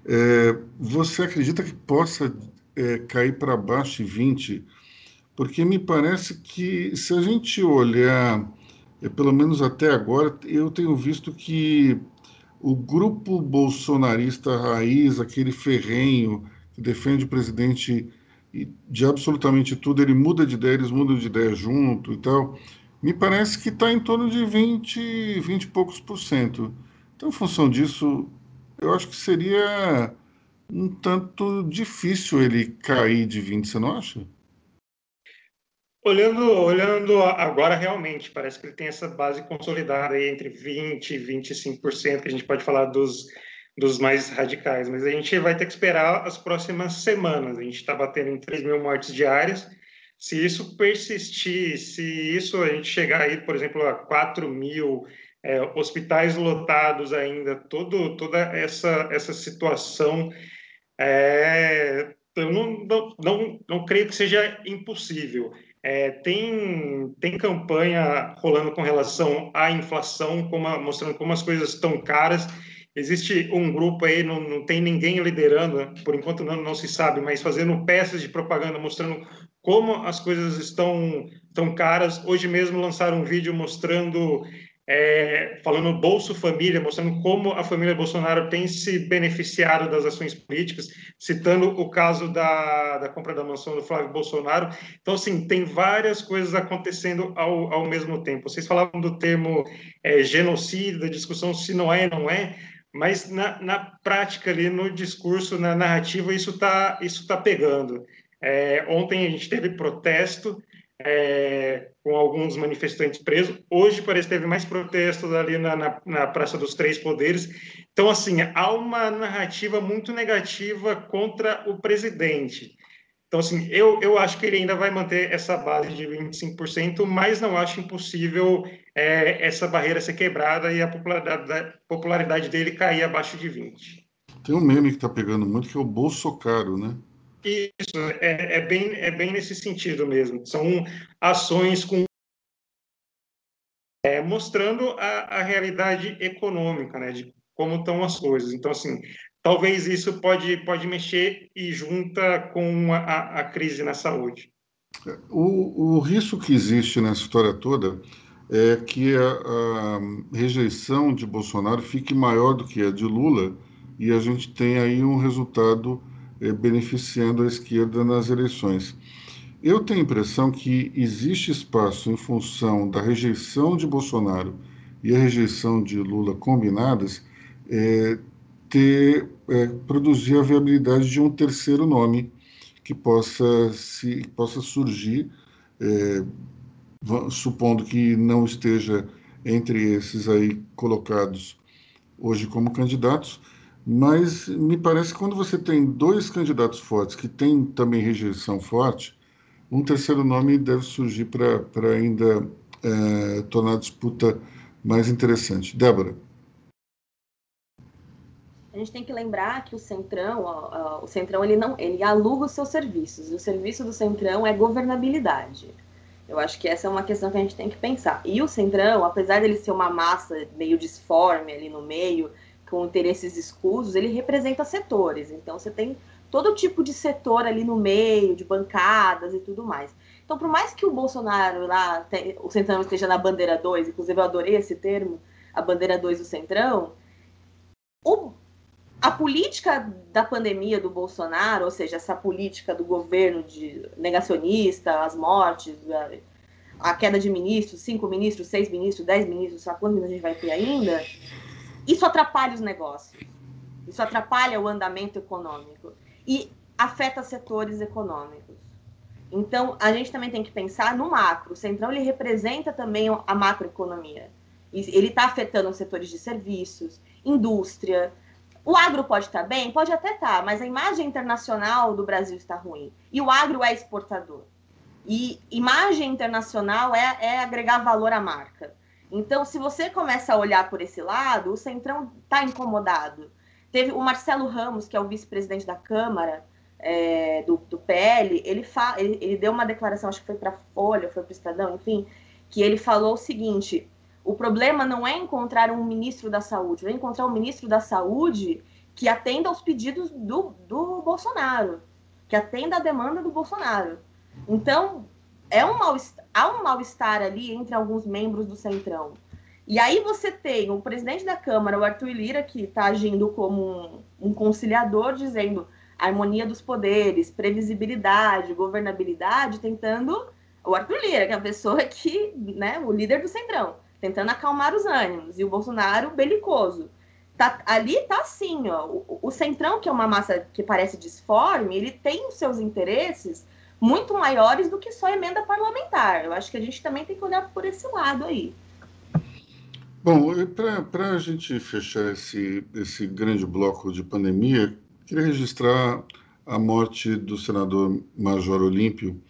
É, você acredita que possa é, cair para baixo de 20? Porque me parece que, se a gente olhar, é, pelo menos até agora, eu tenho visto que o grupo bolsonarista raiz, aquele ferrenho que defende o presidente de absolutamente tudo, ele muda de ideia, eles mudam de ideia junto e tal, me parece que está em torno de 20, 20 e poucos por cento. Então, em função disso, eu acho que seria um tanto difícil ele cair de 20, você não acha? Olhando, olhando agora, realmente, parece que ele tem essa base consolidada aí entre 20% e 25%, que a gente pode falar dos dos mais radicais, mas a gente vai ter que esperar as próximas semanas. A gente está batendo em 3 mil mortes diárias. Se isso persistir, se isso a gente chegar aí, por exemplo, a 4 mil é, hospitais lotados ainda, todo, toda essa, essa situação, é, eu não, não, não, não creio que seja impossível. É, tem, tem campanha rolando com relação à inflação, como, mostrando como as coisas estão caras Existe um grupo aí, não, não tem ninguém liderando, né? por enquanto não, não se sabe, mas fazendo peças de propaganda mostrando como as coisas estão tão caras. Hoje mesmo lançaram um vídeo mostrando é, falando Bolso Família, mostrando como a família Bolsonaro tem se beneficiado das ações políticas, citando o caso da, da compra da mansão do Flávio Bolsonaro. Então, assim, tem várias coisas acontecendo ao, ao mesmo tempo. Vocês falavam do termo é, genocídio, da discussão se não é, não é, mas na, na prática ali, no discurso, na narrativa, isso está isso tá pegando. É, ontem a gente teve protesto, é, com alguns manifestantes presos. Hoje parece que teve mais protestos ali na, na, na, Praça dos Três Poderes. Então, assim, há uma narrativa muito negativa contra o presidente. Então, assim, eu, eu acho que ele ainda vai manter essa base de 25%, mas não acho impossível é, essa barreira ser quebrada e a popularidade, popularidade dele cair abaixo de 20%. Tem um meme que está pegando muito, que é o Bolso Caro, né? Isso, é, é, bem, é bem nesse sentido mesmo. São ações com é, mostrando a, a realidade econômica, né, de como estão as coisas. Então, assim, talvez isso pode, pode mexer e junta com a, a crise na saúde. O, o risco que existe nessa história toda é que a, a, rejeição de Bolsonaro fique maior do que a de Lula e a gente tem aí um resultado eh, beneficiando a esquerda nas eleições. Eu tenho a impressão que existe espaço em função da rejeição de Bolsonaro e a rejeição de Lula combinadas, é, ter, é, produzir a viabilidade de um terceiro nome que possa, se, possa surgir, é, supondo que não esteja entre esses aí colocados hoje como candidatos, mas me parece que quando você tem dois candidatos fortes que têm também rejeição forte, um terceiro nome deve surgir para ainda é, tornar a disputa mais interessante. Débora. A gente tem que lembrar que o Centrão, ó, ó, o Centrão ele não, ele aluga os seus serviços. O serviço do Centrão é governabilidade. Eu acho que essa é uma questão que a gente tem que pensar. E o Centrão, apesar dele ser uma massa meio disforme ali no meio, com interesses escusos, ele representa setores. Então, você tem todo tipo de setor ali no meio, de bancadas e tudo mais. Então, por mais que o Bolsonaro lá, o Centrão esteja na bandeira 2, inclusive eu adorei esse termo, a bandeira 2 do Centrão, o, a política da pandemia do Bolsonaro, ou seja, essa política do governo de negacionista, as mortes, a, a queda de ministros, cinco ministros, seis ministros, dez ministros, sabe quantos a gente vai ter ainda? Isso atrapalha os negócios. Isso atrapalha o andamento econômico e afeta setores econômicos. Então, a gente também tem que pensar no macro. O Centrão ele representa também a macroeconomia. Ele está afetando os setores de serviços, indústria. O agro pode estar tá bem? Pode até estar, tá, mas a imagem internacional do Brasil está ruim. E o agro é exportador. E imagem internacional é, é agregar valor à marca. Então, se você começa a olhar por esse lado, o Centrão está incomodado. Teve o Marcelo Ramos, que é o vice-presidente da Câmara é, do, do, PL, ele, fa, ele, ele, deu uma declaração, acho que foi para a Folha, foi para o Estadão, enfim, que ele falou o seguinte: o problema não é encontrar um ministro da saúde, é encontrar um ministro da saúde que atenda aos pedidos do, do Bolsonaro, que atenda à demanda do Bolsonaro. Então, é um mal há um mal-estar ali entre alguns membros do Centrão. E aí você tem o presidente da Câmara, o Arthur Lira, que está agindo como um, um, conciliador, dizendo harmonia dos poderes, previsibilidade, governabilidade, tentando. O Arthur Lira, que é a pessoa que, né, o líder do Centrão, tentando acalmar os ânimos, e o Bolsonaro belicoso. Tá, ali tá assim, ó, o, o Centrão, que é uma massa que parece disforme, ele tem os seus interesses muito maiores do que só emenda parlamentar. Eu acho que a gente também tem que olhar por esse lado aí. Bom, para a gente fechar esse, esse grande bloco de pandemia, queria registrar a morte do senador Major Olímpio,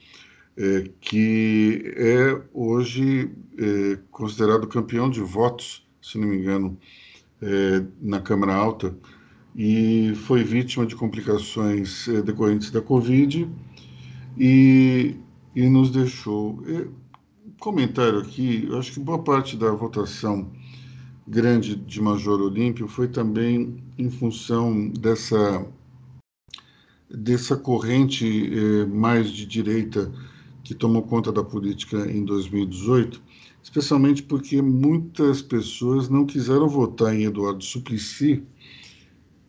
é, que é hoje é, considerado campeão de votos, se não me engano, é, na Câmara Alta, e foi vítima de complicações é, decorrentes da Covid e, e nos deixou. E, comentário aqui, eu acho que boa parte da votação grande de Major Olímpio foi também em função dessa dessa corrente eh, mais de direita que tomou conta da política em 2018, especialmente porque muitas pessoas não quiseram votar em Eduardo Suplicy,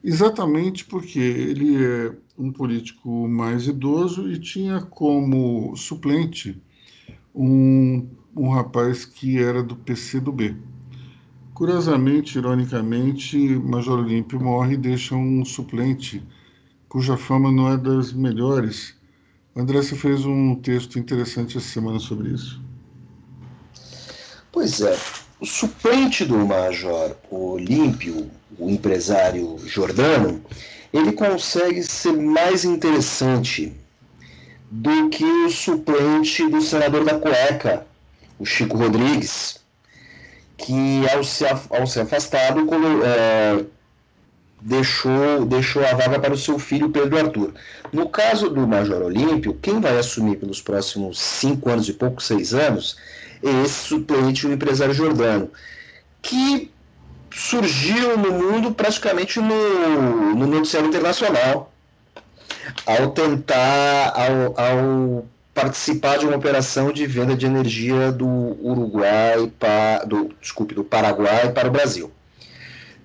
exatamente porque ele é um político mais idoso e tinha como suplente um, um rapaz que era do PCdoB. Curiosamente, ironicamente, Major Olímpio morre e deixa um suplente cuja fama não é das melhores. André, você fez um texto interessante essa semana sobre isso. Pois é, o suplente do Major Olímpio, o empresário Jordano, ele consegue ser mais interessante do que o suplente do senador da cueca, o Chico Rodrigues, que ao se, ao ser afastado é, deixou, deixou a vaga para o seu filho Pedro Arthur. No caso do Major Olímpio, quem vai assumir pelos próximos cinco anos e pouco, seis anos, é esse suplente, o empresário Jordano, que surgiu no mundo praticamente no, no noticiário internacional, ao tentar, ao, ao participar de uma operação de venda de energia do Uruguai para, do, desculpe, do Paraguai para o Brasil.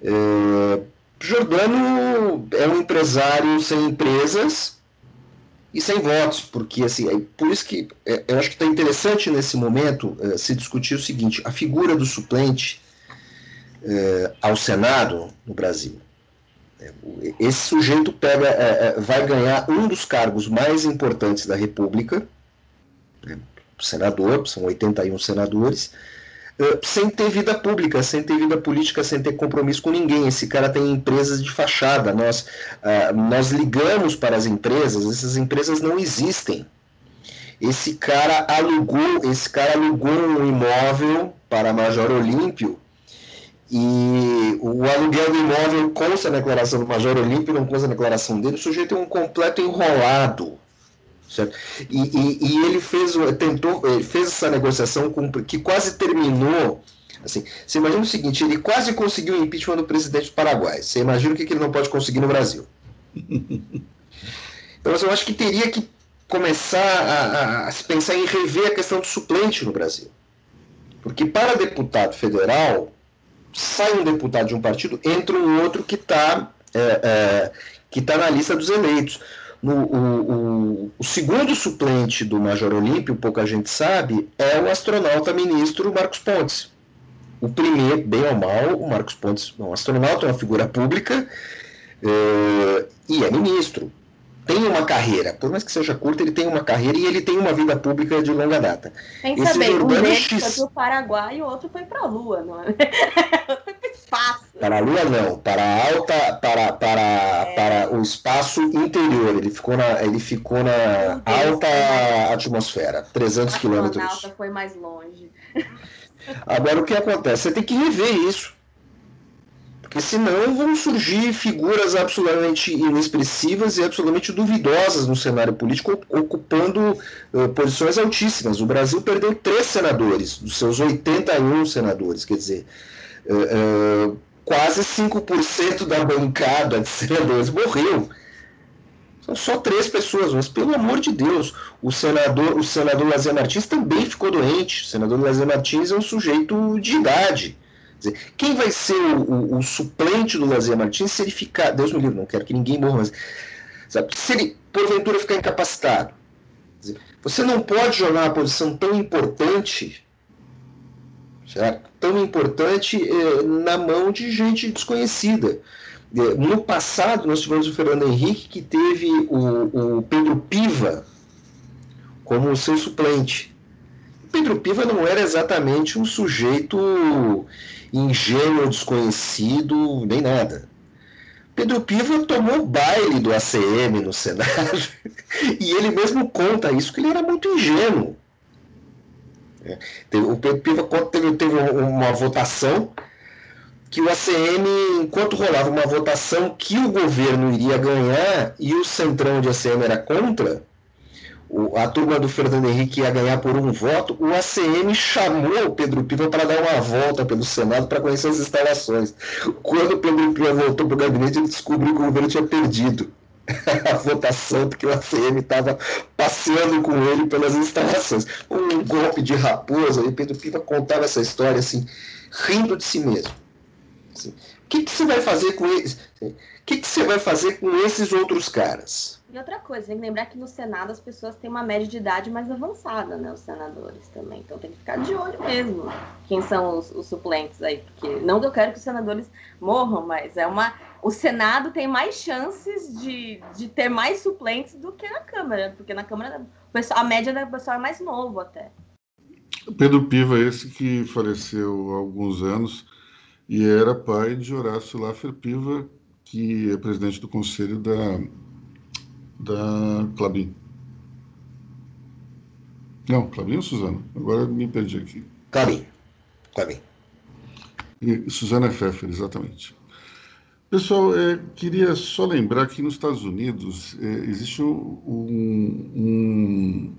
É, Jordano é um empresário sem empresas e sem votos, porque assim, é por isso que é, eu acho que está interessante nesse momento é, se discutir o seguinte: a figura do suplente é, ao Senado no Brasil. É, esse sujeito pega, é, vai ganhar um dos cargos mais importantes da República, né, senador, são 81 senadores, sem ter vida pública, sem ter vida política, sem ter compromisso com ninguém. Esse cara tem empresas de fachada. Nós, uh, nós ligamos para as empresas, essas empresas não existem. Esse cara alugou, esse cara alugou um imóvel para Major Olímpio e o aluguel do imóvel consta na declaração do Major Olímpio, não consta na declaração dele. O sujeito é um completo enrolado. Certo? E, e, e ele fez, tentou, ele fez essa negociação com, que quase terminou. Assim, você imagina o seguinte: ele quase conseguiu o impeachment do presidente do Paraguai. Você imagina o que, que ele não pode conseguir no Brasil. *laughs* Então, assim, eu acho que teria que começar a, a, a se pensar em rever a questão do suplente no Brasil. Porque para deputado federal, sai um deputado de um partido, entra um outro que está é, é, que tá na lista dos eleitos. No, o, o, o, segundo suplente do Major Olímpio, pouca gente sabe, é o astronauta ministro Marcos Pontes. O primeiro, bem ou mal, o Marcos Pontes é um astronauta, é uma figura pública é, e é ministro. Tem uma carreira, por mais que seja curta, ele tem uma carreira e ele tem uma vida pública de longa data. Pensa Esse bem, um deles X... foi para o Paraguai e o outro foi para a Lua, não é? *laughs* espaço. Para a Lua não, para a alta, para, para, é. para o espaço interior. Ele ficou na, ele ficou na alta atmosfera, 300 quilômetros. A alta foi mais longe. *laughs* Agora o que acontece? Você tem que rever isso. Porque senão vão surgir figuras absolutamente inexpressivas e absolutamente duvidosas no cenário político, ocupando uh, posições altíssimas. O Brasil perdeu três senadores, dos seus 81 senadores, quer dizer, uh, uh, quase 5% da bancada de senadores morreu. São só três pessoas, mas pelo amor de Deus, o senador, o senador Lazer Martins também ficou doente. O senador Lazer Martins é um sujeito de idade quem vai ser o, o, o, suplente do Lazer Martins se ele ficar. Deus me livre, não quero que ninguém morra, mas. Sabe, se ele, porventura, ficar incapacitado. Dizer, você não pode jogar uma posição tão importante, certo? Tão importante eh, na mão de gente desconhecida. No passado, nós tivemos o Fernando Henrique, que teve o, o Pedro Piva como seu suplente. Pedro Piva não era exatamente um sujeito ingênuo, desconhecido, nem nada. Pedro Piva tomou baile do ACM no Senado *laughs* e ele mesmo conta isso, que ele era muito ingênuo. É, o Pedro Piva teve, teve uma votação que o ACM, enquanto rolava uma votação que o governo iria ganhar e o centrão de ACM era contra, a turma do Fernando Henrique ia ganhar por um voto, o ACM chamou o Pedro Piva para dar uma volta pelo Senado para conhecer as instalações. Quando o Pedro Piva voltou para o gabinete, ele descobriu que o governo tinha perdido. *laughs* a votação, porque o ACM estava passeando com ele pelas instalações. Um golpe de raposa, e Pedro Piva contava essa história assim, rindo de si mesmo. Assim, o que, que você vai fazer com eles? O que, que você vai fazer com esses outros caras? E outra coisa, tem que lembrar que no Senado as pessoas têm uma média de idade mais avançada, né? Os senadores também. Então tem que ficar de olho mesmo quem são os, os suplentes aí. Porque não que eu quero que os senadores morram, mas é uma. O Senado tem mais chances de, de ter mais suplentes do que na Câmara, porque na Câmara a média da pessoa é mais novo até. Pedro Piva, esse que faleceu há alguns anos e era pai de Horácio Laffer Piva, que é presidente do Conselho da da Clabin. Não, Clabin ou Suzana? Agora me perdi aqui. Clabin. Clabin. E Suzana Pfeffer, exatamente. Pessoal, é, queria só lembrar que nos Estados Unidos é, existe um, um,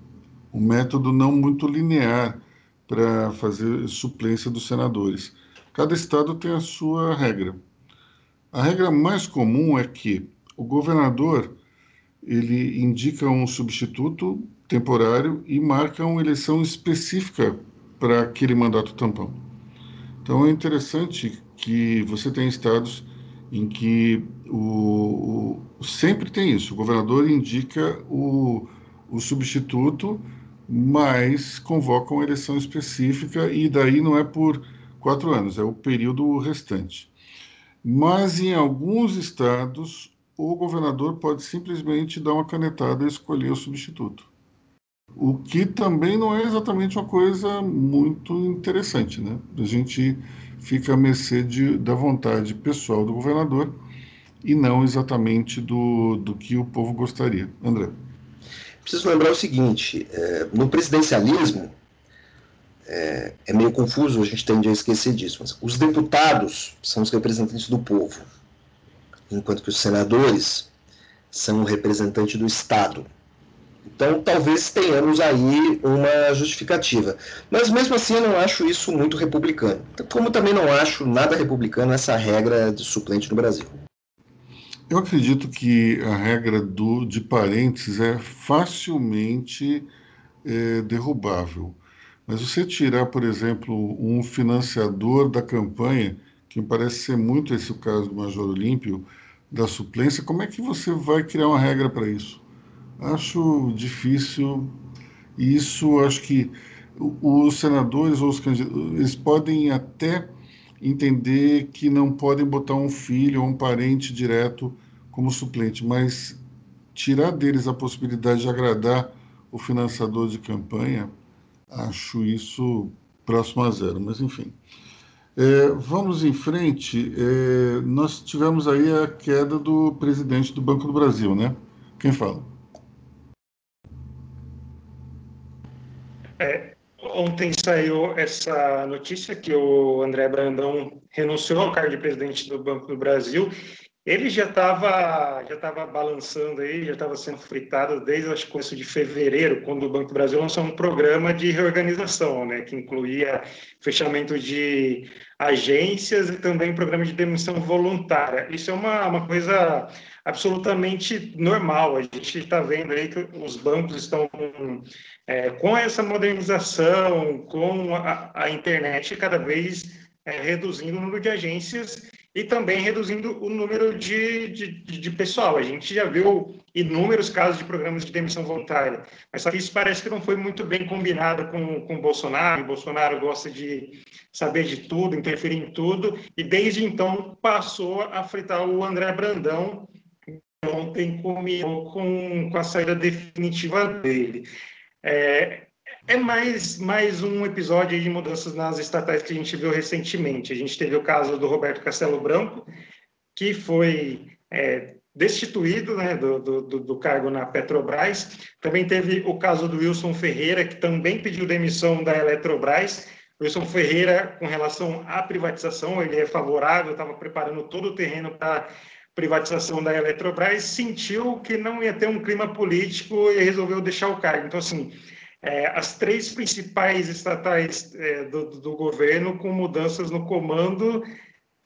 um, método não muito linear para fazer suplência dos senadores. Cada estado tem a sua regra. A regra mais comum é que o governador ele indica um substituto temporário e marca uma eleição específica para aquele mandato tampão. Então é interessante que você tem estados em que o, o sempre tem isso, o governador indica o, o substituto, mas convoca uma eleição específica e daí não é por quatro anos, é o período restante. Mas em alguns estados o governador pode simplesmente dar uma canetada e escolher o substituto. O que também não é exatamente uma coisa muito interessante, né? A gente fica a mercê de, da vontade pessoal do governador e não exatamente do, do que o povo gostaria. André. Preciso lembrar o seguinte: é, no presidencialismo, é, é, meio confuso, a gente tende a esquecer disso, mas os deputados são os representantes do povo enquanto que os senadores são o representante do Estado. Então, talvez tenhamos aí uma justificativa. Mas, mesmo assim, eu não acho isso muito republicano. Como também não acho nada republicano essa regra de suplente no Brasil. Eu acredito que a regra do, de parênteses é facilmente é, derrubável. Mas você tirar, por exemplo, um financiador da campanha, que me parece ser muito esse o caso do Major Olímpio, da suplência, como é que você vai criar uma regra para isso? Acho difícil. Isso acho que os senadores ou os candidatos, eles podem até entender que não podem botar um filho ou um parente direto como suplente, mas tirar deles a possibilidade de agradar o financiador de campanha, acho isso próximo a zero. Mas enfim. É, vamos em frente. É, nós tivemos aí a queda do presidente do Banco do Brasil, né? Quem fala? É, ontem saiu essa notícia que o André Brandão renunciou ao cargo de presidente do Banco do Brasil ele já estava já tava balançando aí, já estava sendo fritado desde acho começo de fevereiro, quando o Banco do Brasil lançou um programa de reorganização, né, que incluía fechamento de agências e também programa de demissão voluntária. Isso é uma, uma coisa absolutamente normal. A gente está vendo aí que os bancos estão é, com essa modernização, com a, a internet cada vez é, reduzindo o número de agências e também reduzindo o número de, de, de, pessoal. A gente já viu inúmeros casos de programas de demissão voluntária, mas só que isso parece que não foi muito bem combinado com, com o Bolsonaro. O Bolsonaro gosta de saber de tudo, interferir em tudo, e desde então passou a fritar o André Brandão, ontem com, com a saída definitiva dele. É, é mais, mais um episódio de mudanças nas estatais que a gente viu recentemente. A gente teve o caso do Roberto Castelo Branco, que foi é, destituído né, do, do, do, cargo na Petrobras. Também teve o caso do Wilson Ferreira, que também pediu demissão da Eletrobras. Wilson Ferreira, com relação à privatização, ele é favorável, estava preparando todo o terreno para privatização da Eletrobras, sentiu que não ia ter um clima político e resolveu deixar o cargo. Então, assim, é, as três principais estatais é, do, do, governo com mudanças no comando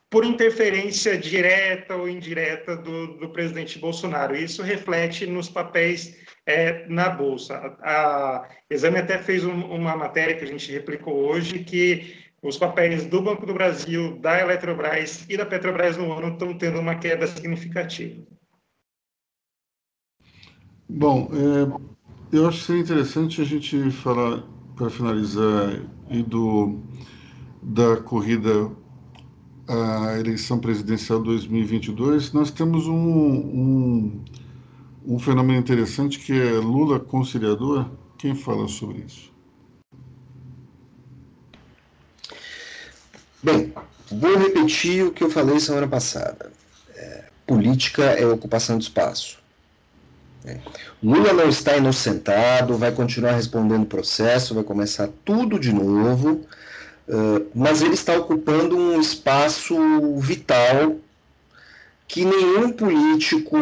por interferência direta ou indireta do, do presidente Bolsonaro. Isso reflete nos papéis é, na Bolsa. A, a Exame até fez um, uma matéria que a gente replicou hoje que os papéis do Banco do Brasil, da Eletrobras e da Petrobras no ano estão tendo uma queda significativa. Bom, é, eu acho que seria interessante a gente falar, para finalizar, e do, da corrida à eleição presidencial 2022. Nós temos um, um, um fenômeno interessante que é Lula conciliador. Quem fala sobre isso? Bem, vou repetir o que eu falei semana passada. É, política é ocupação de espaço. É. Lula não está inocentado, vai continuar respondendo o processo, vai começar tudo de novo, uh, mas ele está ocupando um espaço vital que nenhum político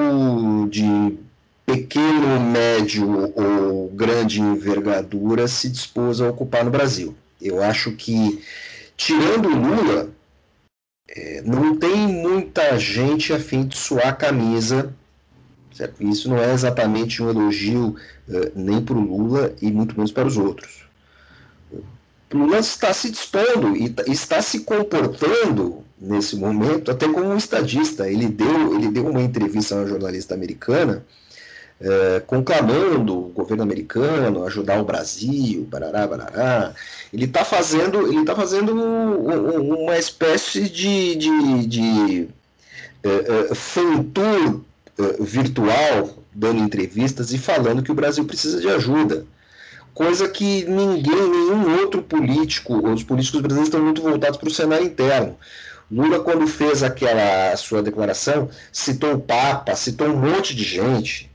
de pequeno, médio ou grande envergadura se dispôs a ocupar no Brasil. Eu acho que, tirando Lula, é, não tem muita gente a fim de suar a camisa Certo? Isso não é exatamente um elogio uh, nem para o Lula e muito menos para os outros. O Lula está se dispondo e está se comportando nesse momento até como um estadista. Ele deu, ele deu uma entrevista a uma jornalista americana uh, conclamando o governo americano ajudar o Brasil, barará, barará. Ele está fazendo, ele tá fazendo uma espécie de, de, de eh, virtual, dando entrevistas e falando que o Brasil precisa de ajuda. Coisa que ninguém, nenhum outro político, os políticos brasileiros estão muito voltados para o cenário interno. Lula, quando fez aquela sua declaração, citou o Papa, citou um monte de gente.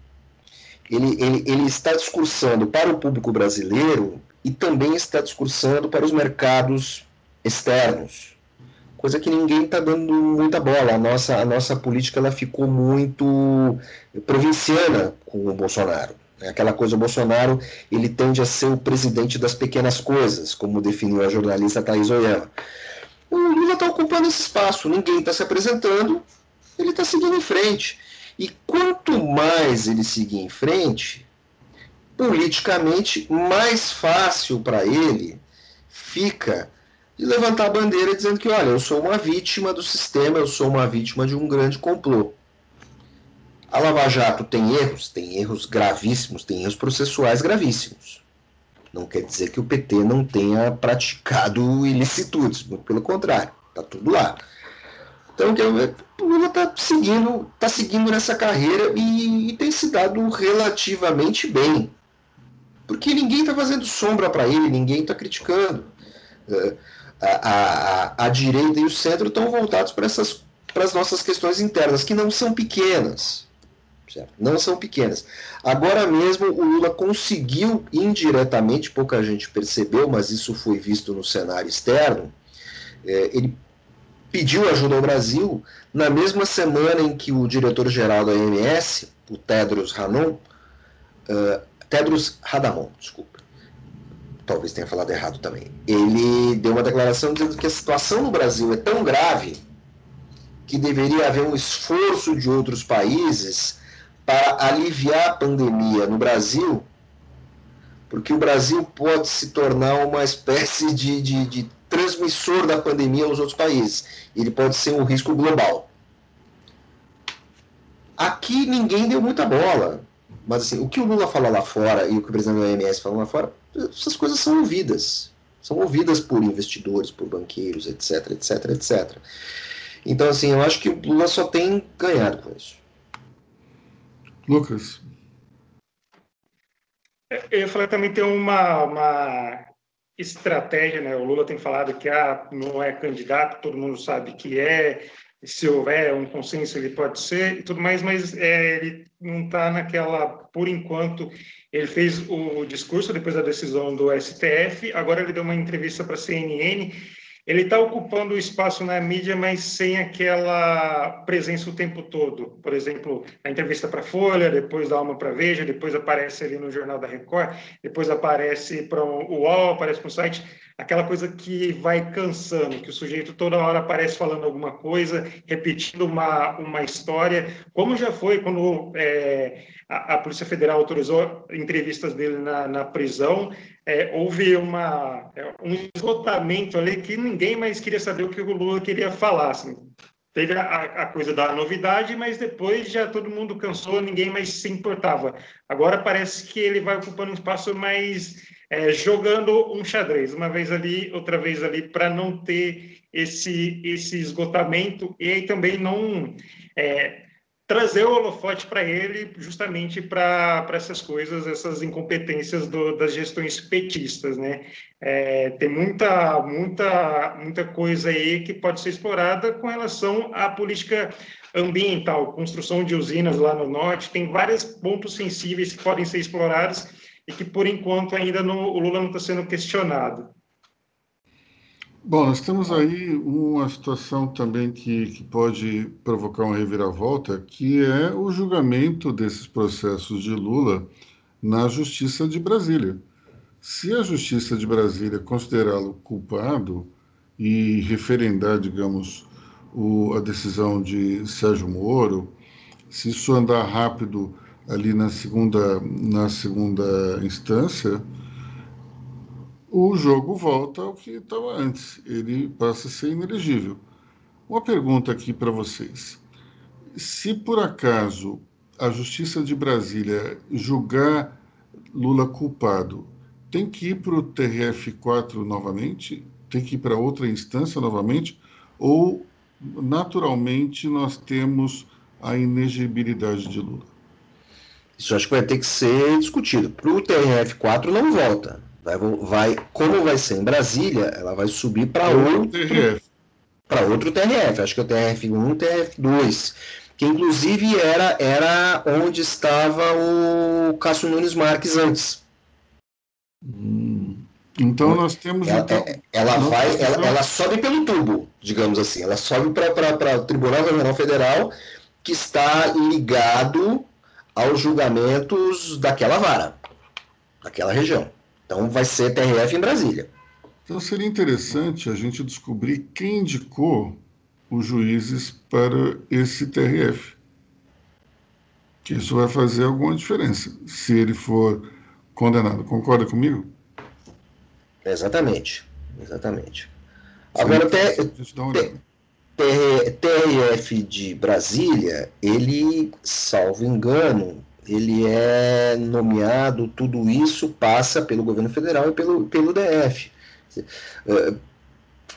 Ele, ele, ele está discursando para o público brasileiro e também está discursando para os mercados externos coisa que ninguém está dando muita bola. A nossa, a nossa política ela ficou muito provinciana com o Bolsonaro. Aquela coisa, o Bolsonaro ele tende a ser o presidente das pequenas coisas, como definiu a jornalista Thais Oyama. O Lula está ocupando esse espaço, ninguém está se apresentando, ele está seguindo em frente. E quanto mais ele seguir em frente, politicamente mais fácil para ele fica de levantar a bandeira dizendo que, olha, eu sou uma vítima do sistema, eu sou uma vítima de um grande complô. A Lava Jato tem erros, tem erros gravíssimos, tem erros processuais gravíssimos. Não quer dizer que o PT não tenha praticado ilicitudes, pelo contrário, está tudo lá. Então, o Lula está seguindo, tá seguindo nessa carreira e, e tem se dado relativamente bem. Porque ninguém está fazendo sombra para ele, ninguém está criticando. Uh, a, a, a direita e o centro estão voltados para essas para as nossas questões internas, que não são pequenas. Certo? Não são pequenas. Agora mesmo o Lula conseguiu indiretamente, pouca gente percebeu, mas isso foi visto no cenário externo. É, ele pediu ajuda ao Brasil na mesma semana em que o diretor-geral da OMS, o Tedros Hanon, uh, Tedros Radamon, desculpa, talvez tenha falado errado também. Ele deu uma declaração dizendo que a situação no Brasil é tão grave que deveria haver um esforço de outros países para aliviar a pandemia no Brasil, porque o Brasil pode se tornar uma espécie de, de, de transmissor da pandemia aos outros países. Ele pode ser um risco global. Aqui ninguém deu muita bola. Mas assim, o que o Lula fala lá fora e o que o presidente da OMS fala lá fora essas coisas são ouvidas. São ouvidas por investidores, por banqueiros, etc, etc, etc. Então, assim, eu acho que o Lula só tem ganhado com isso. Lucas. Eu ia falar também tem uma, uma estratégia, né? O Lula tem falado que ah, não é candidato, todo mundo sabe que é, se houver um consenso ele pode ser e tudo mais, mas é, ele não está naquela, por enquanto, ele fez o discurso depois da decisão do STF, agora ele deu uma entrevista para a CNN. Ele está ocupando o espaço na mídia, mas sem aquela presença o tempo todo. Por exemplo, a entrevista para a Folha, depois dá uma para Veja, depois aparece ali no Jornal da Record, depois aparece para o UOL, aparece para o site. aquela coisa que vai cansando, que o sujeito toda hora aparece falando alguma coisa, repetindo uma, uma história, como já foi quando é, a, a, Polícia Federal autorizou entrevistas dele na, na prisão, é, houve uma, é, um esgotamento ali que ninguém mais queria saber o que o Lula queria falar. Assim. Teve a, a, coisa da novidade, mas depois já todo mundo cansou, ninguém mais se importava. Agora parece que ele vai ocupando um espaço mais é, jogando um xadrez, uma vez ali, outra vez ali, para não ter esse, esse esgotamento e aí também não é, trazer o holofote para ele justamente para essas coisas, essas incompetências do, das gestões petistas, né? É, tem muita, muita, muita coisa aí que pode ser explorada com relação à política ambiental, construção de usinas lá no norte, tem vários pontos sensíveis que podem ser explorados e que, por enquanto, ainda o Lula não está sendo questionado. Bom, nós temos aí uma situação também que, que pode provocar uma reviravolta, que é o julgamento desses processos de Lula na Justiça de Brasília. Se a Justiça de Brasília considerá-lo culpado e referendar, digamos, o, a decisão de Sérgio Moro, se isso andar rápido ali na segunda, na segunda instância, o jogo volta ao que estava antes, ele passa a ser inelegível. Uma pergunta aqui para vocês. Se por acaso a Justiça de Brasília julgar Lula culpado, tem que ir para o TRF4 novamente? Tem que ir para outra instância novamente? Ou, naturalmente, nós temos a inegibilidade de Lula? Isso acho que vai ter que ser discutido. Para o TRF4 não volta. Vai, vai, como vai ser em Brasília, ela vai subir para outro TRF. Para outro TRF. Acho que é o TRF1 e TRF2. Que inclusive era, era onde estava o Cássio Nunes Marques antes. Hum. Então nós temos. Ela, então, é, ela vai, ela, ela, sobe pelo tubo, digamos assim. Ela sobe para o Tribunal Regional Federal, que está ligado aos julgamentos daquela vara, daquela região. Então vai ser TRF em Brasília. Então seria interessante a gente descobrir quem indicou os juízes para esse TRF. Que isso vai fazer alguma diferença se ele for condenado. Concorda comigo? Exatamente. Exatamente. Agora, até. TRF de Brasília, ele, salvo engano, ele é nomeado, tudo isso passa pelo governo federal e pelo, pelo DF. É,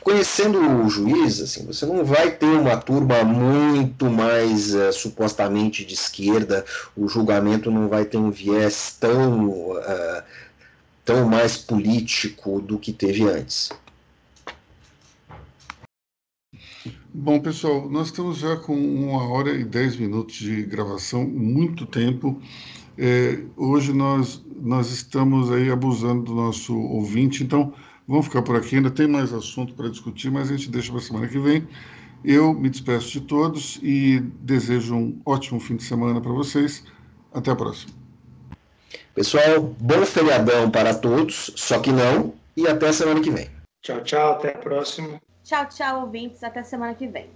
conhecendo o juiz, assim, você não vai ter uma turma muito mais uh, supostamente de esquerda, o julgamento não vai ter um viés tão, uh, tão mais político do que teve antes. Bom, pessoal, nós estamos já com uma hora e dez minutos de gravação, muito tempo. É, hoje nós, nós estamos aí abusando do nosso ouvinte, então vamos ficar por aqui. Ainda tem mais assunto para discutir, mas a gente deixa para a semana que vem. Eu me despeço de todos e desejo um ótimo fim de semana para vocês. Até a próxima. Pessoal, bom feriadão para todos, só que não, e até a semana que vem. Tchau, tchau, até a próxima. Tchau, tchau, ouvintes. Até semana que vem.